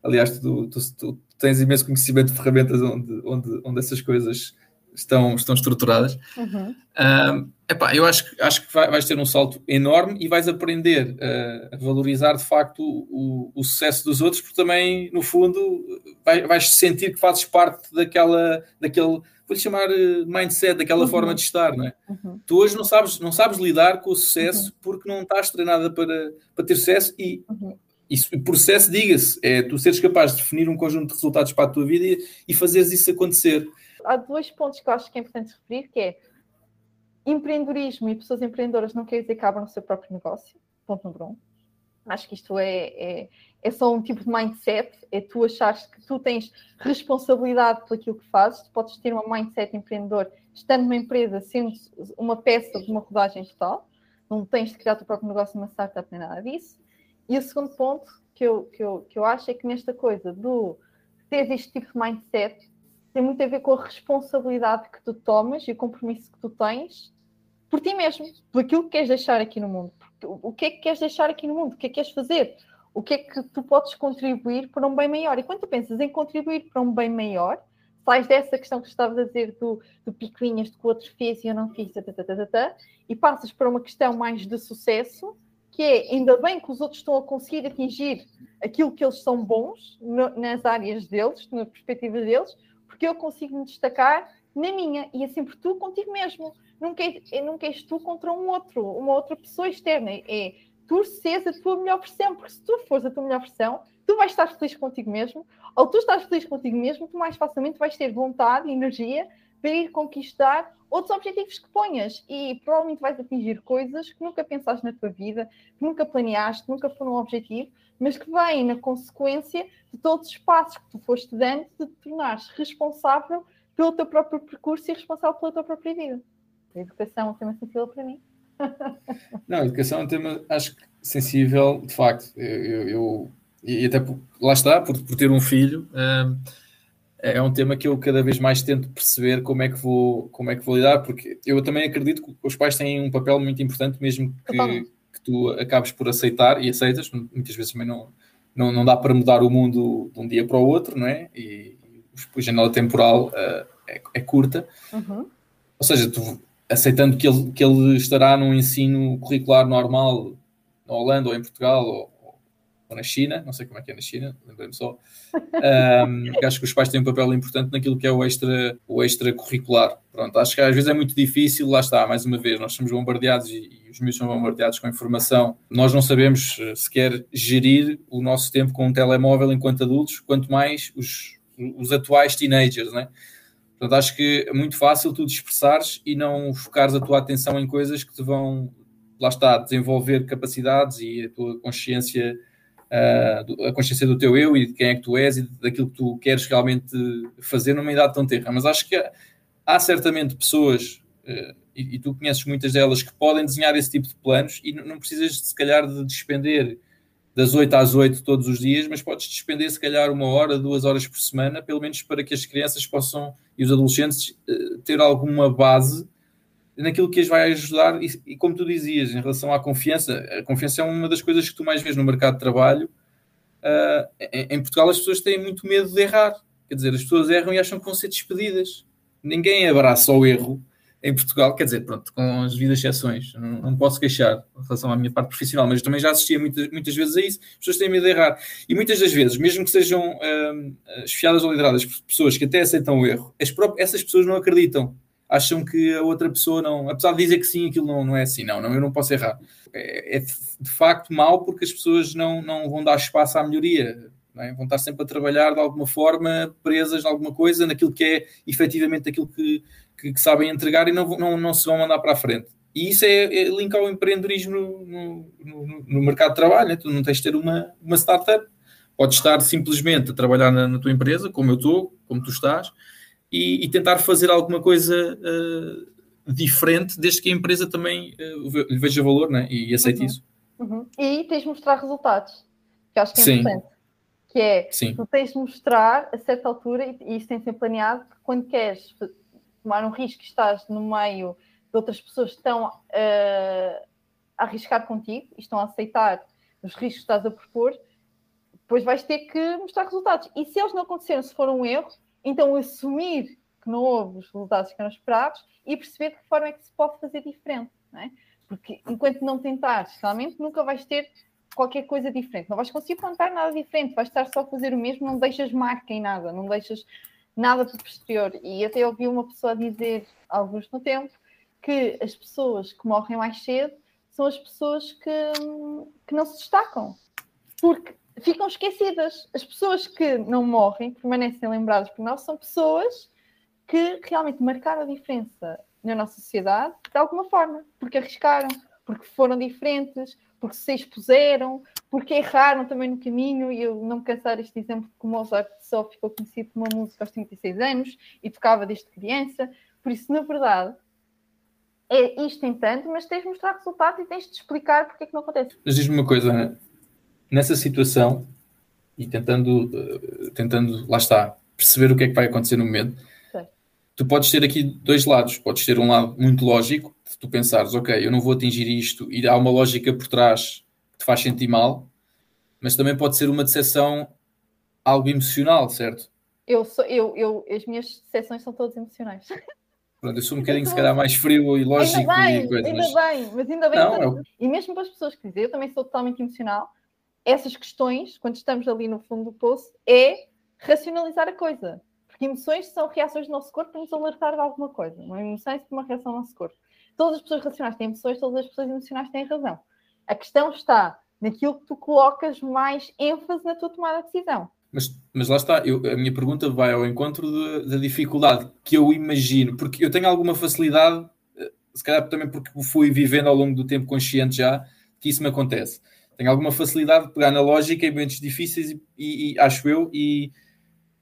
Aliás, tu, tu, tu tens imenso conhecimento de ferramentas onde, onde, onde essas coisas estão, estão estruturadas. Uhum. Um, epá, eu acho, acho que vai, vais ter um salto enorme e vais aprender uh, a valorizar de facto o, o, sucesso dos outros, porque também, no fundo, vai, vais sentir que fazes parte daquela, daquele, vou-lhe chamar eh, mindset, daquela uhum. forma de estar, não é? Uhum. Tu hoje não sabes, não sabes lidar com o sucesso uhum. porque não estás treinada para, para ter sucesso e uhum. o processo, diga-se, é tu seres capaz de definir um conjunto de resultados para a tua vida e, e fazeres isso acontecer há dois pontos que eu acho que é importante referir, que é empreendedorismo e pessoas empreendedoras não quer dizer que abram o seu próprio negócio, ponto número um. Acho que isto é, é, é só um tipo de mindset, é tu achares que tu tens responsabilidade por aquilo que fazes, tu podes ter uma mindset empreendedor estando numa empresa, sendo uma peça de uma rodagem total, não tens de criar o teu próprio negócio numa startup nem nada disso. E o segundo ponto que eu, que eu, que eu acho é que nesta coisa do ter este tipo de mindset, tem muito a ver com a responsabilidade que tu tomas e o compromisso que tu tens por ti mesmo, por aquilo que queres deixar aqui no mundo. O que é que queres deixar aqui no mundo? O que é que queres fazer? O que é que tu podes contribuir para um bem maior? E quando tu pensas em contribuir para um bem maior, sais dessa questão que estavas a dizer do, do picuinhas de que o outro fez e eu não fiz, e passas para uma questão mais de sucesso, que é ainda bem que os outros estão a conseguir atingir aquilo que eles são bons no, nas áreas deles, na perspectiva deles, porque eu consigo me destacar na minha e é sempre tu contigo mesmo. Nunca, nunca és tu contra um outro, uma outra pessoa externa. É tu seres a tua melhor versão, porque se tu fores a tua melhor versão, tu vais estar feliz contigo mesmo, ou tu estás feliz contigo mesmo, tu mais facilmente vais ter vontade e energia para ir conquistar outros objetivos que ponhas e provavelmente vais atingir coisas que nunca pensaste na tua vida, que nunca planeaste, nunca foram um objetivo, mas que vêm na consequência de todos os passos que tu foste dando de te tornares responsável pelo teu próprio percurso e responsável pela tua própria vida. A educação é um tema sensível para mim. Não, a educação é um tema, acho que sensível, de facto. Eu, eu, e até por, lá está, por, por ter um filho, hum, é um tema que eu cada vez mais tento perceber como é que vou, como é que vou lidar, porque eu também acredito que os pais têm um papel muito importante, mesmo que, que tu acabes por aceitar e aceitas, muitas vezes também não, não, não dá para mudar o mundo de um dia para o outro, não é? E, a janela temporal uh, é, é, curta. Uhum. Ou seja, tu aceitando que ele, que ele estará num ensino curricular normal na Holanda ou em Portugal ou, ou na China, não sei como é que é na China, lembrei-me só, um, acho que os pais têm um papel importante naquilo que é o extra, o extracurricular. Pronto, acho que às vezes é muito difícil, lá está, mais uma vez, nós somos bombardeados e, e os meus são bombardeados com informação. Nós não sabemos uh, sequer gerir o nosso tempo com um telemóvel enquanto adultos, quanto mais os, os atuais teenagers, né? Portanto, acho que é muito fácil tu dispersares e não focares a tua atenção em coisas que te vão, lá está, desenvolver capacidades e a tua consciência uh, a consciência do teu eu e de quem é que tu és e daquilo que tu queres realmente fazer numa idade tão terra. Mas acho que há, há certamente pessoas, uh, e, tu conheces muitas delas, que podem desenhar esse tipo de planos e não precisas, se calhar, de despender das 8 às 8 todos os dias, mas podes despender, se calhar, uma hora, duas horas por semana, pelo menos para que as crianças possam e os adolescentes uh, ter alguma base naquilo que as vai ajudar e, e, como tu dizias, em relação à confiança, a confiança é uma das coisas que tu mais vês no mercado de trabalho. Uh, em, em, Portugal as pessoas têm muito medo de errar. Quer dizer, as pessoas erram e acham que vão ser despedidas. Ninguém abraça o erro. Em Portugal, quer dizer, pronto, com as devidas exceções, não, não, posso queixar em relação à minha parte profissional, mas também já assistia muitas, muitas vezes a isso, as pessoas têm medo de errar. E muitas das vezes, mesmo que sejam um, esfiadas ou lideradas por pessoas que até aceitam o erro, essas pessoas não acreditam. Acham que a outra pessoa não, apesar de dizer que sim, aquilo não, não é assim, não, não, eu não posso errar. É, é de facto mau porque as pessoas não, não vão dar espaço à melhoria é? Vão estar sempre a trabalhar de alguma forma, presas em alguma coisa, naquilo que é efetivamente aquilo que, que, que sabem entregar e não, não, não se vão mandar para a frente. E isso é, é linkar ao empreendedorismo no, no, no, mercado de trabalho. Né? Tu não tens de ter uma, uma startup. Podes estar simplesmente a trabalhar na, na tua empresa, como eu estou, como tu estás, e, e tentar fazer alguma coisa uh, diferente, desde que a empresa também uh, veja valor né? e, e aceite uhum. isso. Uhum. E tens de mostrar resultados, que acho que é Sim. importante que é Sim. tu tens de mostrar a certa altura, e isto tem que ser planeado, que quando queres tomar um risco e estás no meio de outras pessoas que estão uh, a arriscar contigo e estão a aceitar os riscos que estás a propor, depois vais ter que mostrar resultados. E se eles não acontecerem, se for um erro, então assumir que não houve os resultados que eram esperados e perceber de que forma é que se pode fazer diferente. Não é? Porque enquanto não tentares, realmente nunca vais ter qualquer coisa diferente. Não vais conseguir plantar nada diferente, vais estar só a fazer o mesmo, não deixas marca em nada, não deixas nada para o posterior. E até ouvi uma pessoa dizer, alguns no tempo, que as pessoas que morrem mais cedo são as pessoas que, que não se destacam, porque ficam esquecidas. As pessoas que não morrem, permanecem lembradas por nós, são pessoas que realmente marcaram a diferença na nossa sociedade de alguma forma, porque arriscaram, porque foram diferentes, porque se expuseram, porque erraram também no caminho, e eu não me cansar este exemplo que o Mozart só ficou conhecido por uma música aos 36 anos e tocava desde criança, por isso, na verdade, é isto em tanto, mas tens de mostrar resultados e tens de explicar porque é que não acontece. Mas diz-me uma coisa, Ana. nessa situação, e tentando, uh, tentando, lá está, perceber o que é que vai acontecer no momento, tu podes ter aqui dois lados. Podes ter um lado muito lógico, de tu pensares, ok, eu não vou atingir isto, e há uma lógica por trás que te faz sentir mal, mas também pode ser uma decepção algo emocional, certo? Eu sou, eu, eu, as minhas decepções são todas emocionais. Pronto, eu sou um bocadinho, se calhar, mais frio e lógico. Ainda bem, e ainda mas... bem, mas ainda bem. Não, eu... E mesmo para as pessoas que dizem, eu também sou totalmente emocional. Essas questões, quando estamos ali no fundo do poço, é racionalizar a coisa. Porque emoções são reações do nosso corpo para nos alertar de alguma coisa. Uma emoção é uma reação do nosso corpo. Todas as pessoas racionais têm emoções, todas as pessoas emocionais têm razão. A questão está naquilo que tu colocas mais ênfase na tua tomada de decisão. Mas, mas lá está, eu, a minha pergunta vai ao encontro da dificuldade que eu imagino, porque eu tenho alguma facilidade, eh, se calhar também porque fui vivendo ao longo do tempo consciente já, que isso me acontece. Tenho alguma facilidade de pegar na lógica em momentos difíceis e, e, e acho eu, e,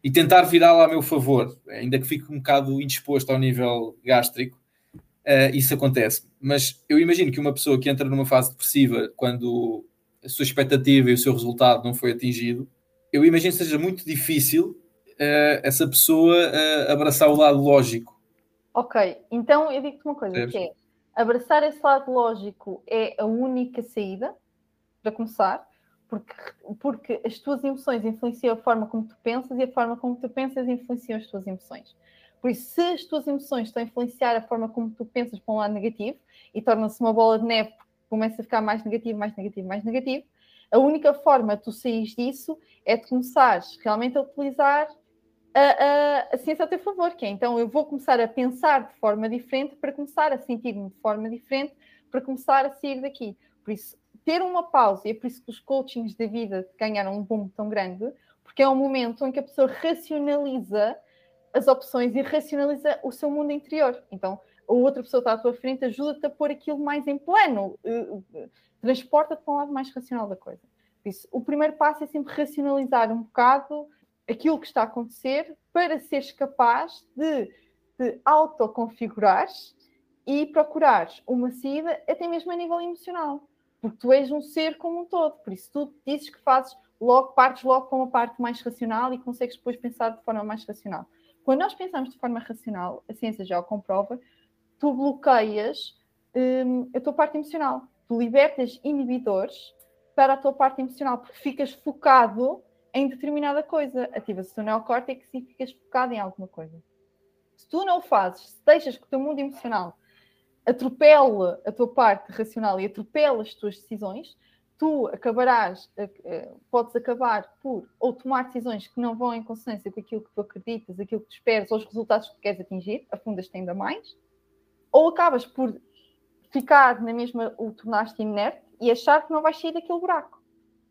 e tentar virá-la a meu favor, ainda que fique um bocado indisposto ao nível gástrico, uh, isso acontece. Mas eu imagino que uma pessoa que entra numa fase depressiva quando a sua expectativa e o seu resultado não foi atingido, eu imagino que seja muito difícil uh, essa pessoa uh, abraçar o lado lógico. Ok, então eu digo-te uma coisa, que é abraçar esse lado lógico é a única saída, para começar, porque, porque as tuas emoções influenciam a forma como tu pensas e a forma como tu pensas influenciam as tuas emoções. Por isso, se as tuas emoções estão a influenciar a forma como tu pensas para um lado negativo e torna-se uma bola de neve, começa a ficar mais negativo, mais negativo, mais negativo, a única forma de tu sair disso é de começares realmente a utilizar a, a, a, ciência a teu favor, que é então eu vou começar a pensar de forma diferente para começar a sentir-me de forma diferente, para começar a sair daqui. Por isso, ter uma pausa, e é por isso que os coachings da vida ganharam um boom tão grande, porque é um momento em que a pessoa racionaliza as opções e racionaliza o seu mundo interior. Então, a outra pessoa está à tua frente, ajuda-te a pôr aquilo mais em plano, uh, transporta-te para um lado mais racional da coisa. Por isso, o primeiro passo é sempre racionalizar um bocado aquilo que está a acontecer para seres capaz de te autoconfigurares e procurares uma saída até mesmo a nível emocional porque tu és um ser como um todo, por isso tu dizes que fazes logo, partes logo com uma parte mais racional e consegues depois pensar de forma mais racional. Quando nós pensamos de forma racional, a ciência já o comprova, tu bloqueias hum, a tua parte emocional, tu libertas inibidores para a tua parte emocional, porque ficas focado em determinada coisa, ativas o teu neocórtex e ficas focado em alguma coisa. Se tu não o fazes, se deixas que o teu mundo emocional atropela a tua parte racional e atropela as tuas decisões, tu acabarás, eh, eh, podes acabar por ou tomar decisões que não vão em consonância com aquilo que tu acreditas, aquilo que tu esperas, ou os resultados que tu queres atingir, afundas-te ainda mais, ou acabas por ficar na mesma, o tornaste inerte e achar que não vais sair daquele buraco.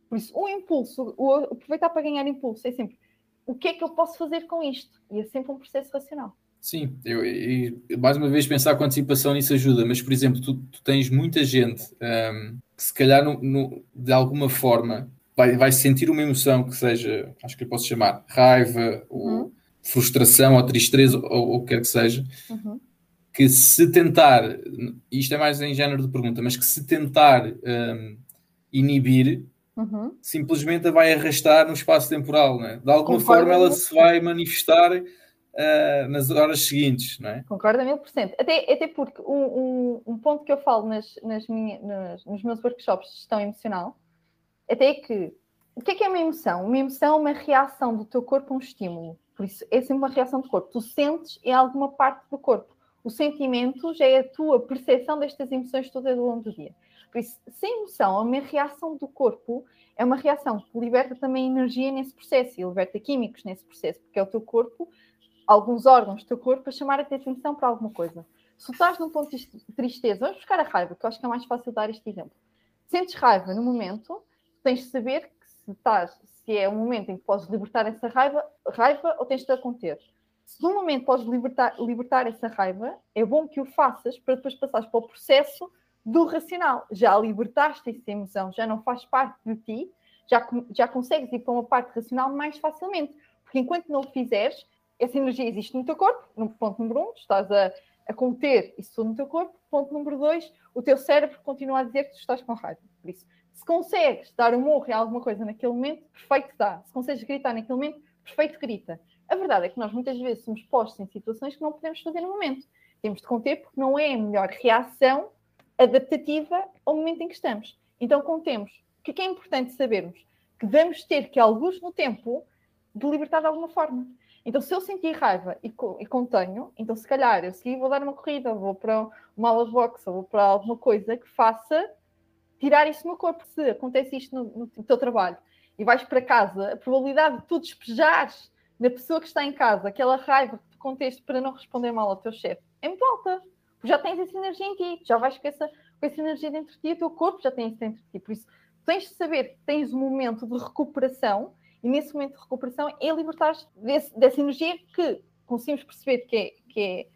Por isso, o impulso, o aproveitar para ganhar impulso é sempre o que é que eu posso fazer com isto? E é sempre um processo racional. Sim, eu, e mais uma vez pensar com antecipação nisso ajuda, mas por exemplo, tu, tu tens muita gente um, que se calhar no, no, de alguma forma vai, vai sentir uma emoção que seja, acho que eu posso chamar raiva, ou uhum. frustração, ou tristeza, ou o que quer que seja, uhum. que se tentar, isto é mais em género de pergunta, mas que se tentar um, inibir, uhum. simplesmente a vai arrastar no espaço temporal, né? de alguma Concordo forma ela se vai manifestar uh, nas horas seguintes, não é? Concordo a mil por cento. Até, até porque um, um, um, ponto que eu falo nas, nas minha, nas, nos meus workshops de gestão emocional até é que o que é que é uma emoção? Uma emoção é uma reação do teu corpo a um estímulo. Por isso, é sempre uma reação do corpo. Tu sentes em alguma parte do corpo. O sentimento já é a tua percepção destas emoções todas ao longo do dia. Por isso, se emoção é uma reação do corpo, é uma reação que liberta também energia nesse processo e liberta químicos nesse processo, porque é o teu corpo alguns órgãos do teu corpo a chamar a atenção para alguma coisa. Se estás num ponto de tristeza, vamos buscar a raiva, que eu acho que é mais fácil dar este exemplo. Sentes raiva no momento, tens de saber que se estás, se é um momento em que podes libertar essa raiva, raiva ou tens de a conter. Se num momento podes libertar, libertar essa raiva, é bom que o faças para depois passares para o processo do racional. Já libertaste essa emoção, já não faz parte de ti, já, já consegues ir para uma parte racional mais facilmente. Porque enquanto não o fizeres, essa energia existe no teu corpo, no ponto número um, estás a, a conter isso tudo no teu corpo. Ponto número dois, o teu cérebro continua a dizer que tu estás com raiva. Por isso, se consegues dar um morro em alguma coisa naquele momento, perfeito dá. Se consegues gritar naquele momento, perfeito grita. A verdade é que nós muitas vezes somos postos em situações que não podemos fazer no momento. Temos de conter porque não é a melhor reação adaptativa ao momento em que estamos. Então, contemos. O que é importante sabermos? Que vamos ter que, alguns no tempo, de libertar de alguma forma. Então, se eu sentir raiva e, e contenho, então se calhar eu seguir vou dar uma corrida, vou para uma aula de boxe, ou vou para alguma coisa que faça tirar isso do meu corpo. Se acontece isto no, no teu trabalho e vais para casa, a probabilidade de tu despejares na pessoa que está em casa aquela raiva que tu conteste para não responder mal ao teu chefe é muito alta. Já tens essa energia em ti, já vais com essa, com essa energia dentro de ti, o teu corpo já tem isso dentro de ti. Por isso, tens de saber que tens um momento de recuperação e nesse momento de recuperação é libertar desse, dessa energia que conseguimos perceber que é, que é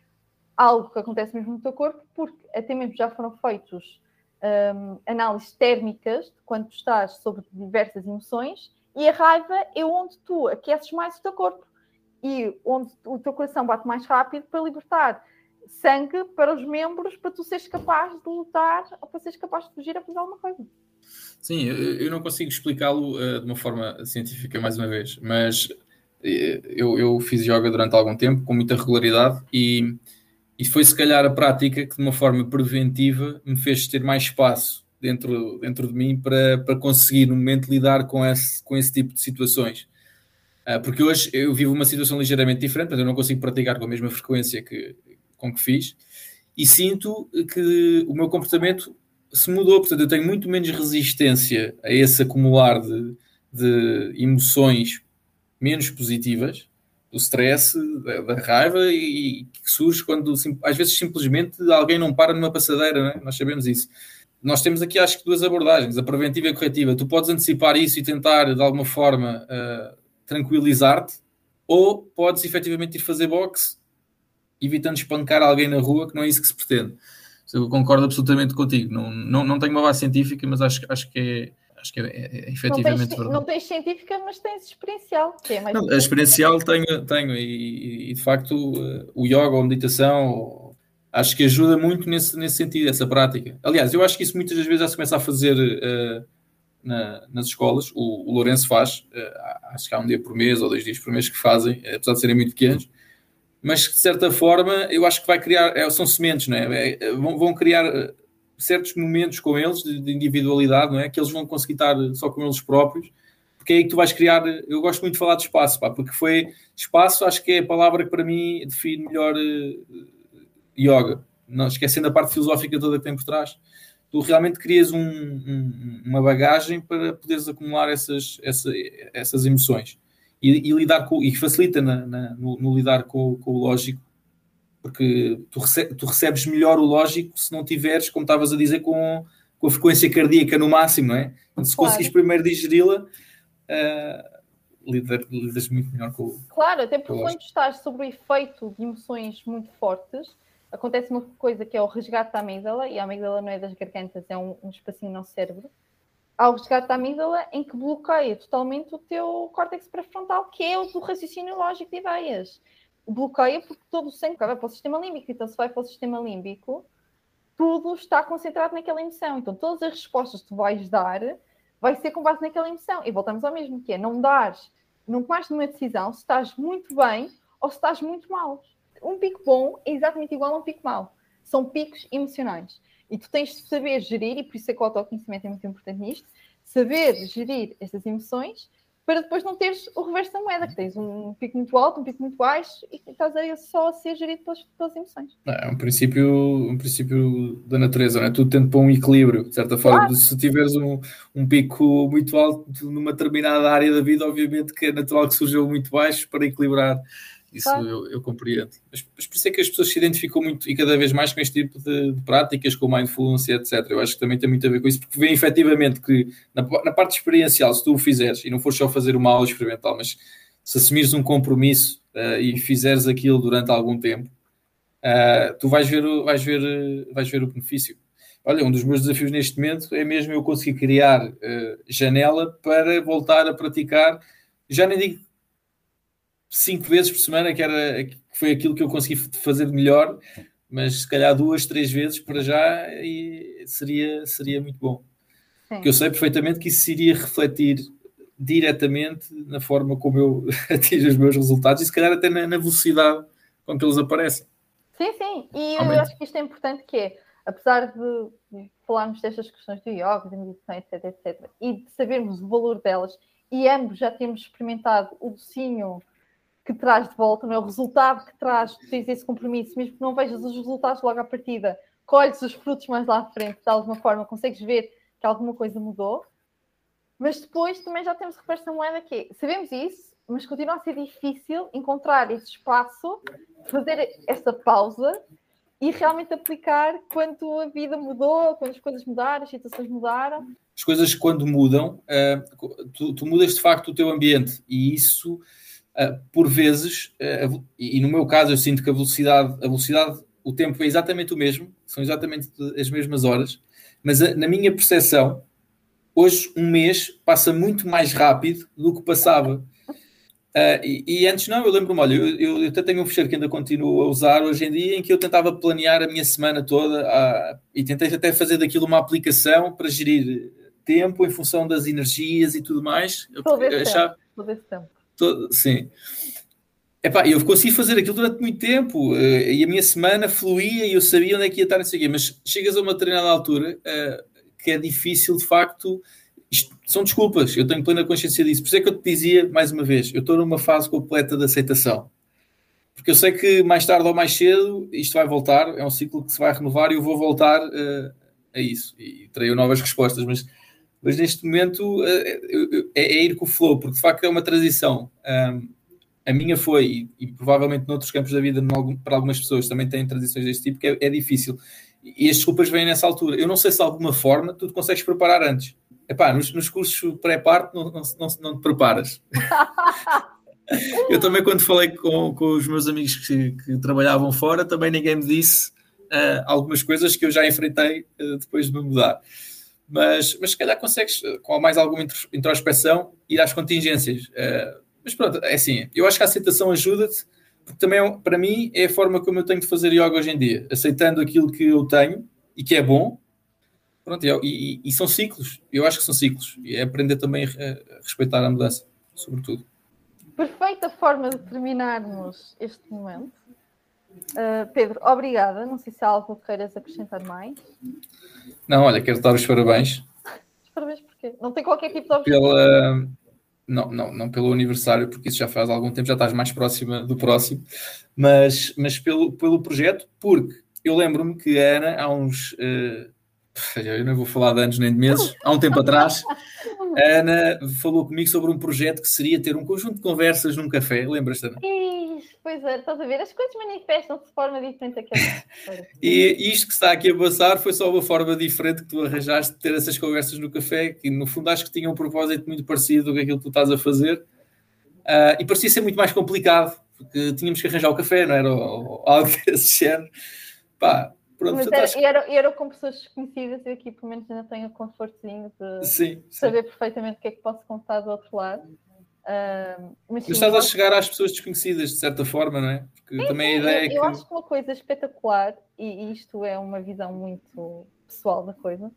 algo que acontece mesmo no teu corpo, porque até mesmo já foram feitos um, análises térmicas quando estás sobre diversas emoções e a raiva é onde tu aqueces mais o teu corpo e onde o teu coração bate mais rápido para libertar sangue para os membros para tu seres capaz de lutar ou para seres capaz de fugir a fazer alguma coisa. Sim, eu não consigo explicá-lo uh, de uma forma científica, mais uma vez, mas uh, eu, eu, fiz yoga durante algum tempo, com muita regularidade, e, e foi se calhar a prática que, de uma forma preventiva, me fez ter mais espaço dentro, dentro de mim para, para conseguir, no momento, lidar com esse, com esse tipo de situações. Uh, porque hoje eu vivo uma situação ligeiramente diferente, mas eu não consigo praticar com a mesma frequência que, com que fiz, e sinto que o meu comportamento se mudou, portanto, eu tenho muito menos resistência a esse acumular de, de emoções menos positivas, do stress, da, da raiva, e, e, que surge quando às vezes simplesmente alguém não para numa passadeira, né? nós sabemos isso. Nós temos aqui, acho que, duas abordagens, a preventiva e a corretiva. Tu podes antecipar isso e tentar, de alguma forma, uh, tranquilizar-te, ou podes efetivamente ir fazer boxe, evitando espancar alguém na rua, que não é isso que se pretende. Eu concordo absolutamente contigo. Não, não, não tenho uma base científica, mas acho, acho que é. Acho que é, é, é efetivamente não tens, verdade. Não tens científica, mas tens experiencial. Que é mais não, a experiencial tenho, tenho e, e, de facto o yoga ou a meditação acho que ajuda muito nesse, nesse sentido, essa prática. Aliás, eu acho que isso muitas das vezes já se começa a fazer uh, na, nas escolas. O, o Lourenço faz, uh, acho que há um dia por mês ou dois dias por mês que fazem, apesar de serem muito pequenos mas de certa forma eu acho que vai criar, é, são sementes, não é? é vão, vão, criar eh, certos momentos com eles de, de, individualidade, não é? Que eles vão conseguir estar só com eles próprios, porque é aí que tu vais criar. Eu gosto muito de falar de espaço, pá, porque foi espaço, acho que é a palavra que para mim define melhor uh, yoga. Não esquecendo a parte filosófica toda que tem por trás. Tu realmente crias um, um, uma bagagem para poderes acumular essas, essa, essas emoções e, e, lidar com e facilita na, na, no, no, lidar com, com, o lógico, porque tu, tu recebes melhor o lógico se não tiveres, como estavas a dizer, com, com a frequência cardíaca no máximo, não é? Se claro. conseguires primeiro digeri-la, uh, lidas muito melhor com o. Claro, até porque quando estás sob o efeito de emoções muito fortes, acontece uma coisa que é o resgate da amígdala, e a amígdala não é das gargantas, é um, um espacinho no cérebro. Há o resgate da amígdala em que bloqueia totalmente o teu córtex pré-frontal, que é o do raciocínio lógico de ideias. Bloqueia porque todo o sangue vai para o sistema límbico, então se vai para o sistema límbico, tudo está concentrado naquela emoção. Então todas as respostas que tu vais dar vai ser com base naquela emoção. E voltamos ao mesmo, que é não dares, não tomares uma decisão se estás muito bem ou se estás muito mal. Um pico bom é exatamente igual a um pico mau. São picos emocionais. E tu tens de saber gerir, e por isso é que o autoconhecimento é muito importante nisto, saber gerir estas emoções para depois não teres o reverso da moeda, que tens um pico muito alto, um pico muito baixo e estás aí só a ser gerido pelas, pelas emoções. É um princípio, um princípio da natureza, não é? Tudo tendo para um equilíbrio, de certa forma. Claro. Se tiveres um, um pico muito alto numa determinada área da vida, obviamente que é natural que surja muito baixo para equilibrar isso claro. eu, eu, compreendo. Mas, mas, por isso é que as pessoas se identificam muito e cada vez mais com este tipo de, de práticas, com mindfulness, etc. Eu acho que também tem muito a ver com isso, porque vê efetivamente que na, na parte experiencial, se tu o fizeres, e não for só fazer uma aula experimental, mas se assumires um compromisso uh, e fizeres aquilo durante algum tempo, uh, tu vais ver, vais, ver, vais ver o benefício. Olha, um dos meus desafios neste momento é mesmo eu conseguir criar uh, janela para voltar a praticar. Já nem digo cinco vezes por semana, que, era, que foi aquilo que eu consegui fazer de melhor, mas se calhar duas, três vezes para já e seria, seria muito bom. Sim. Porque eu sei perfeitamente que isso iria refletir diretamente na forma como eu atingo os meus resultados e se calhar até na, na velocidade com que eles aparecem. Sim, sim, e eu acho que isto é importante que é, apesar de falarmos destas questões do yoga, da meditação, etc, etc, e de sabermos o valor delas, e ambos já temos experimentado o docinho que traz de volta, não é? o resultado que traz, tu tens esse compromisso, mesmo que não vejas os resultados logo à partida, colhes os frutos mais lá à frente, de alguma forma consegues ver que alguma coisa mudou, mas depois também já temos reverso da moeda que é, sabemos isso, mas continua a ser difícil encontrar esse espaço, fazer essa pausa e realmente aplicar quando a vida mudou, quando as coisas mudaram, as situações mudaram. As coisas quando mudam, uh, tu, tu mudas de facto o teu ambiente e isso por vezes, uh, e no meu caso eu sinto que a velocidade, a velocidade, o tempo é exatamente o mesmo, são exatamente as mesmas horas, mas a, na minha percepção, hoje um mês passa muito mais rápido do que passava. Uh, e, e, antes não, eu lembro-me, olha, eu, eu, eu, até tenho um fecheiro que ainda continuo a usar hoje em dia, em que eu tentava planear a minha semana toda uh, e tentei até fazer daquilo uma aplicação para gerir tempo em função das energias e tudo mais. Todo esse achava... tempo. Todo, sim. Epá, eu consegui fazer aquilo durante muito tempo uh, e a minha semana fluía e eu sabia onde é que ia estar, não sei o quê, mas chegas a uma determinada altura uh, que é difícil, de facto, isto, são desculpas, eu tenho plena consciência disso. Por isso é que eu te dizia, mais uma vez, eu estou numa fase completa de aceitação. Porque eu sei que mais tarde ou mais cedo isto vai voltar, é um ciclo que se vai renovar e eu vou voltar uh, a isso e terei novas respostas, mas mas neste momento é, é, ir com o flow, porque de facto é uma transição. a minha foi, e, e, provavelmente noutros campos da vida, para algumas pessoas também têm transições deste tipo, que é, é difícil. E as desculpas vêm nessa altura. Eu não sei se de alguma forma tu te consegues preparar antes. Epá, nos, nos cursos pré-parto não, não, não, não te preparas. eu também, quando falei com, com os meus amigos que, que trabalhavam fora, também ninguém me disse uh, algumas coisas que eu já enfrentei uh, depois de me mudar mas, mas se calhar consegues, eh, com mais alguma introspeção, ir às contingências. Uh, mas pronto, é assim, eu acho que a aceitação ajuda-te, porque também, é para mim, é a forma como eu tenho de fazer yoga hoje em dia, aceitando aquilo que eu tenho e que é bom. Pronto, e, e, e são ciclos, eu acho que são ciclos, e é aprender também a respeitar a mudança, sobretudo. Perfeita forma de terminarmos este momento. Uh, Pedro, obrigada. Não sei se há algo que queiras acrescentar mais. Não, olha, quero dar os parabéns. Os parabéns porquê? Não tem qualquer tipo de objetivo. Pela... não, não, não pelo aniversário, porque isso já faz algum tempo, já estás mais próxima do próximo, mas, mas pelo, pelo projeto, porque eu lembro-me que a Ana, há uns. Uh, eu não vou falar de anos nem de meses, há um tempo atrás, a Ana falou comigo sobre um projeto que seria ter um conjunto de conversas num café. Lembras-te, Ana? Pois é, estás a ver? As coisas manifestam-se de forma diferente aqui. e isto que está aqui a passar foi só uma forma diferente que tu arranjaste de ter essas conversas no café, que no fundo acho que tinha um propósito muito parecido com aquilo que tu estás a fazer. Uh, e parecia ser muito mais complicado, porque tínhamos que arranjar o café, não era? Ou, ou algo desse género. Pá, Pronto, Mas era, que... era, era com pessoas desconhecidas e aqui pelo menos ainda tenho o confortozinho de sim, saber sim. perfeitamente o que é que posso contar do outro lado. Uh, mas, mas estás a chegar às pessoas desconhecidas de certa forma, não é? Porque sim, também a ideia eu, é que. Eu acho que uma coisa espetacular, e isto é uma visão muito pessoal da coisa,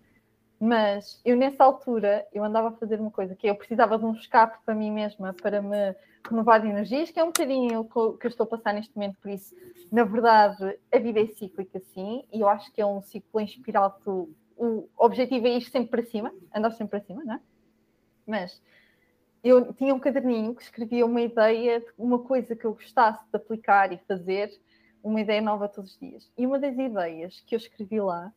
mas eu nessa altura eu andava a fazer uma coisa que eu precisava de um escape para mim mesma para me renovar de energias, que é um bocadinho o que eu estou a passar neste momento, por isso, na verdade, a vida é cíclica, sim, e eu acho que é um ciclo em espiral. Tu, o objetivo é ir sempre para cima, andar sempre para cima, não é? Mas eu tinha um caderninho que escrevia uma ideia de uma coisa que eu gostasse de aplicar e fazer, uma ideia nova todos os dias. E uma das ideias que eu escrevi lá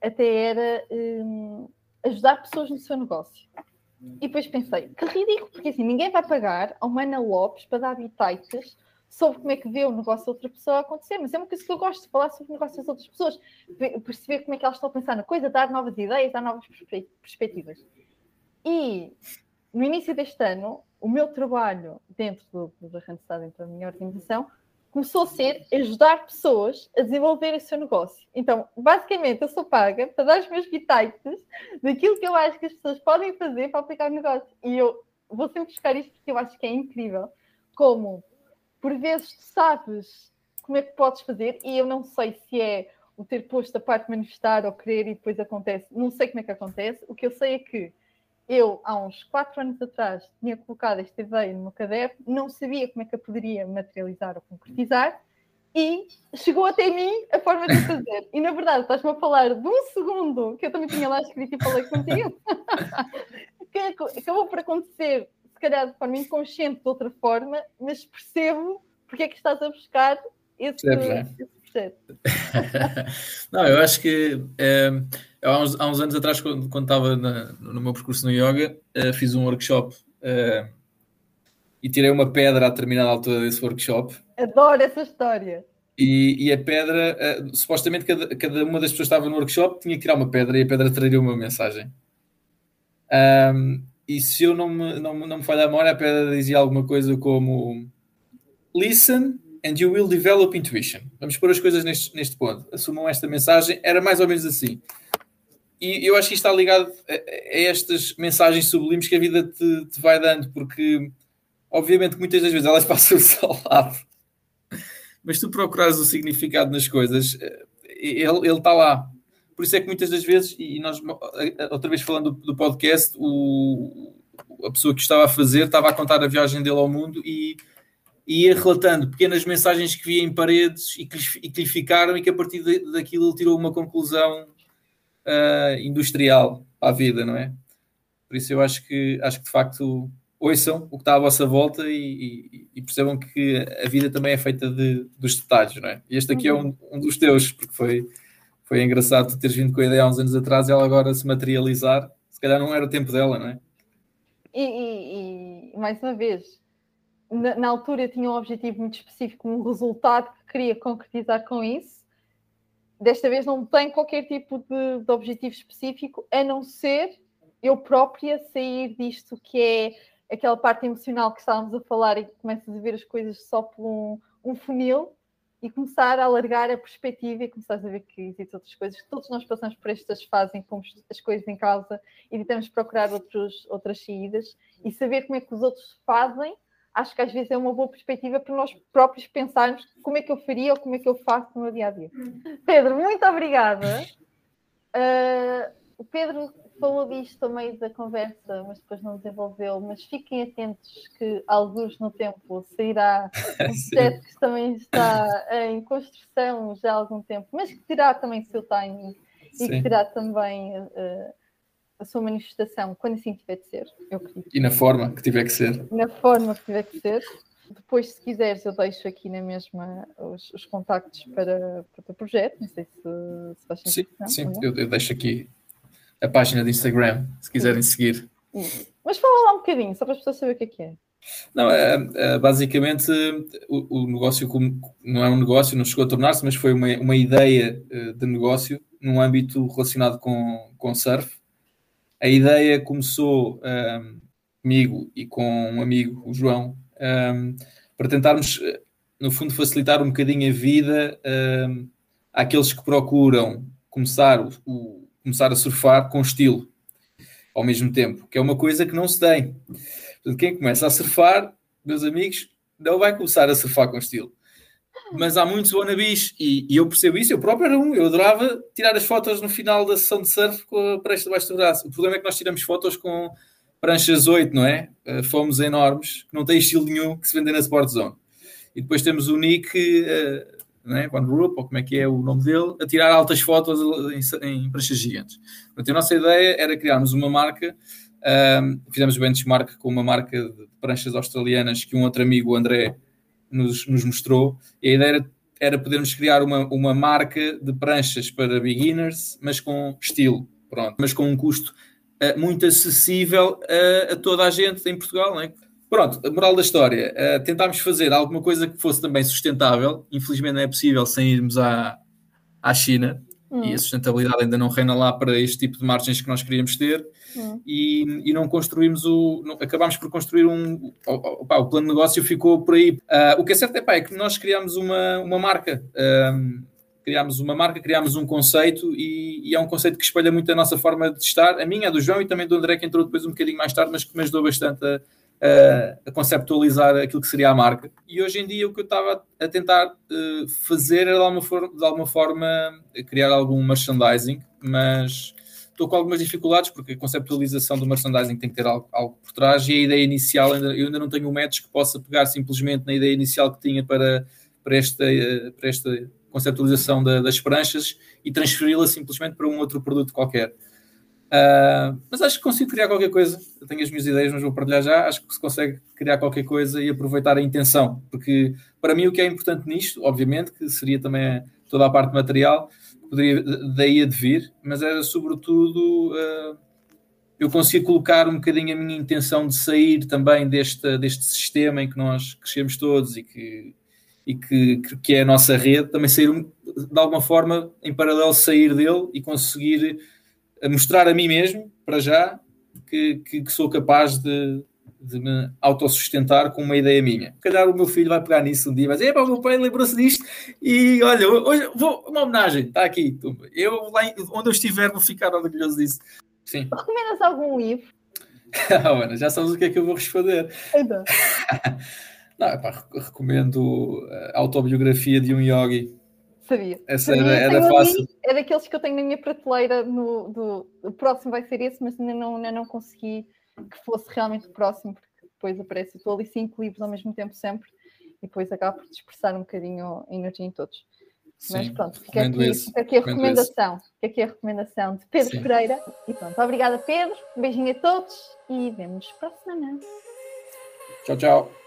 até era hum, ajudar pessoas no seu negócio. E depois pensei, que ridículo, porque assim, ninguém vai pagar ao Mana Lopes para dar bitites sobre como é que vê o negócio da outra pessoa acontecer, mas é uma coisa que eu gosto de falar sobre o negócio das outras pessoas, perceber como é que elas estão a pensar na coisa, dar novas ideias, dar novas perspectivas. E no início deste ano, o meu trabalho dentro do, do Randstad, dentro da minha organização, começou a ser ajudar pessoas a desenvolver o seu negócio. Então, basicamente, eu sou paga para dar os meus bitites daquilo que eu acho que as pessoas podem fazer para aplicar o negócio. E eu vou sempre buscar isto porque eu acho que é incrível. Como, por vezes, tu sabes como é que podes fazer, e eu não sei se é o ter posto a parte manifestar ou querer e depois acontece. Não sei como é que acontece. O que eu sei é que eu, há uns quatro anos atrás, tinha colocado esta ideia no meu caderno, não sabia como é que a poderia materializar ou concretizar, e chegou até mim a forma de fazer. E na verdade, estás-me a falar de um segundo que eu também tinha lá escrito e falei contigo, que acabou por acontecer, se calhar de forma inconsciente, de outra forma, mas percebo porque é que estás a buscar esse, é? esse projeto. não, eu acho que. É há uns, há uns anos atrás, quando, quando estava na, no meu percurso no yoga, uh, fiz um workshop uh, e tirei uma pedra a determinada altura desse workshop. Adoro essa história. E, e a pedra, uh, supostamente cada, cada uma das pessoas que estava no workshop tinha que tirar uma pedra e a pedra traria uma mensagem. Um, e se eu não me, não, não me falha a memória, a pedra dizia alguma coisa como Listen and you will develop intuition. Vamos pôr as coisas neste, neste ponto. Assumam esta mensagem. Era mais ou menos assim. E eu acho que isto está ligado a, estas mensagens sublimes que a vida te, te, vai dando, porque obviamente muitas das vezes elas passam-se ao lado, mas tu procuras o significado nas coisas, eh, ele, ele está lá. Por isso é que muitas das vezes, e nós outra vez falando do, podcast, o, a pessoa que estava a fazer estava a contar a viagem dele ao mundo e, e ia relatando pequenas mensagens que via em paredes e que, e que lhe ficaram e que a partir daquilo ele tirou uma conclusão uh, industrial a vida, não é? Por isso eu acho que, acho que de facto ouçam o que está à vossa volta e, e, e percebam que a vida também é feita de, dos detalhes, não é? E este aqui é um, um dos teus, porque foi, foi engraçado teres vindo com a ideia há uns anos atrás e ela agora se materializar. Se calhar não era o tempo dela, não é? E, e, e mais uma vez, na, na, altura eu tinha um objetivo muito específico, um resultado que queria concretizar com isso desta vez não tem qualquer tipo de, de, objetivo específico, a não ser eu própria sair disto que é aquela parte emocional que estávamos a falar e que começas a ver as coisas só por um, um funil e começar a alargar a perspectiva e começar a ver que existem outras coisas. Todos nós passamos por estas fases em que pomos as coisas em causa e tentamos procurar outros, outras saídas e saber como é que os outros fazem acho que às vezes é uma boa perspectiva para nós próprios pensarmos como é que eu faria ou como é que eu faço no meu dia a dia. Pedro, muito obrigada. Uh, o Pedro falou disto a meio da conversa, mas depois não desenvolveu. Mas fiquem atentos que, alguns no tempo, sairá um projeto que também está em construção já há algum tempo, mas que terá também seu timing Sim. e que terá também uh, a sua manifestação quando assim tiver de ser, eu acredito. E na forma que tiver que ser. Na forma que tiver que ser. Depois, se quiseres, eu deixo aqui na mesma os, os contactos para, para o teu projeto. Não sei se, se faz sentido. Sim, sim eu, eu, deixo aqui a página de Instagram, se quiserem sim. seguir. Mas fala lá um bocadinho, só para as pessoas saberem o que é que é. Não, é, é, basicamente o, o, negócio não é um negócio, não chegou a tornar-se, mas foi uma, uma ideia eh, de negócio num âmbito relacionado com, com surf. A ideia começou um, comigo e com um amigo, o João, um, para tentarmos, no fundo, facilitar um bocadinho a vida um, àqueles que procuram começar, o, o, começar a surfar com estilo ao mesmo tempo, que é uma coisa que não se tem. Portanto, quem começa a surfar, meus amigos, não vai começar a surfar com estilo. Mas há muitos wannabes e, e eu percebo isso. Eu próprio era um. Eu adorava tirar as fotos no final da sessão de surf com a prancha debaixo do braço. O problema é que nós tiramos fotos com pranchas 8, não é? Uh, fomos enormes, que não têm estilo nenhum, que se vendem na Sport Zone. E depois temos o Nick, uh, não é? Van ou como é que é o nome dele, a tirar altas fotos em, em pranchas gigantes. Portanto, a nossa ideia era criarmos uma marca um, fizemos o benchmark com uma marca de pranchas australianas que um outro amigo, o André, nos, nos mostrou. E a ideia era, era podermos criar uma, uma marca de pranchas para beginners, mas com estilo, pronto, mas com um custo uh, muito acessível a, toda a gente em Portugal, não é? Pronto, a moral da história, uh, tentámos fazer alguma coisa que fosse também sustentável. Infelizmente não é possível sem irmos à, à China, Hum. E a sustentabilidade ainda não reina lá para este tipo de margens que nós queríamos ter hum. e, e não construímos o. Não, acabámos por construir um. Opa, o plano de negócio ficou por aí. Uh, o que é certo é, pá, é que nós criámos uma, uma marca. Um, criámos uma marca, criámos um conceito e, e, é um conceito que espelha muito a nossa forma de estar, a minha, a do João e também do André, que entrou depois um bocadinho mais tarde, mas que me ajudou bastante a, a, conceptualizar aquilo que seria a marca. E hoje em dia o que eu estava a tentar uh, fazer era de alguma, forma, de alguma forma criar algum merchandising, mas estou com algumas dificuldades porque a conceptualização do merchandising tem que ter algo, algo por trás e a ideia inicial, ainda, eu ainda não tenho um método que possa pegar simplesmente na ideia inicial que tinha para, para, esta, para esta conceptualização da, das pranchas e transferi-la simplesmente para um outro produto qualquer. Uh, mas acho que consigo criar qualquer coisa. Eu tenho as minhas ideias, mas vou partilhar já. Acho que se consegue criar qualquer coisa e aproveitar a intenção. Porque para mim o que é importante nisto, obviamente, que seria também toda a parte material, poderia daí a de vir, mas era sobretudo uh, eu conseguir colocar um bocadinho a minha intenção de sair também deste, deste sistema em que nós crescemos todos e que, e que, que é a nossa rede, também sair de alguma forma em paralelo sair dele e conseguir a mostrar a mim mesmo, para já, que, que, que sou capaz de, de me autossustentar com uma ideia minha. Se calhar o meu filho vai pegar nisso um dia e vai dizer: o meu pai lembrou-se disto e olha, hoje vou, uma homenagem, está aqui. Eu lá onde eu estiver vou ficar orgulhoso disso. Sim. Recomendas algum livro? Ana, já sabes o que é que eu vou responder. Ainda. Não, epá, recomendo a autobiografia de um yogi Sabia. Essa Sabia. era, era fácil. é daqueles que eu tenho na minha prateleira. No, do, o próximo vai ser esse, mas ainda não, ainda não consegui que fosse realmente o próximo, porque depois aparece. Estou ali cinco livros ao mesmo tempo, sempre, e depois acabo por dispersar um bocadinho a energia em todos. Sim, mas pronto, fica aqui, fica aqui, a recomendação. Fica aqui a recomendação de Pedro Sim. Pereira. E pronto, obrigada, Pedro. Um beijinho a todos e vemos para a semana. Tchau, tchau.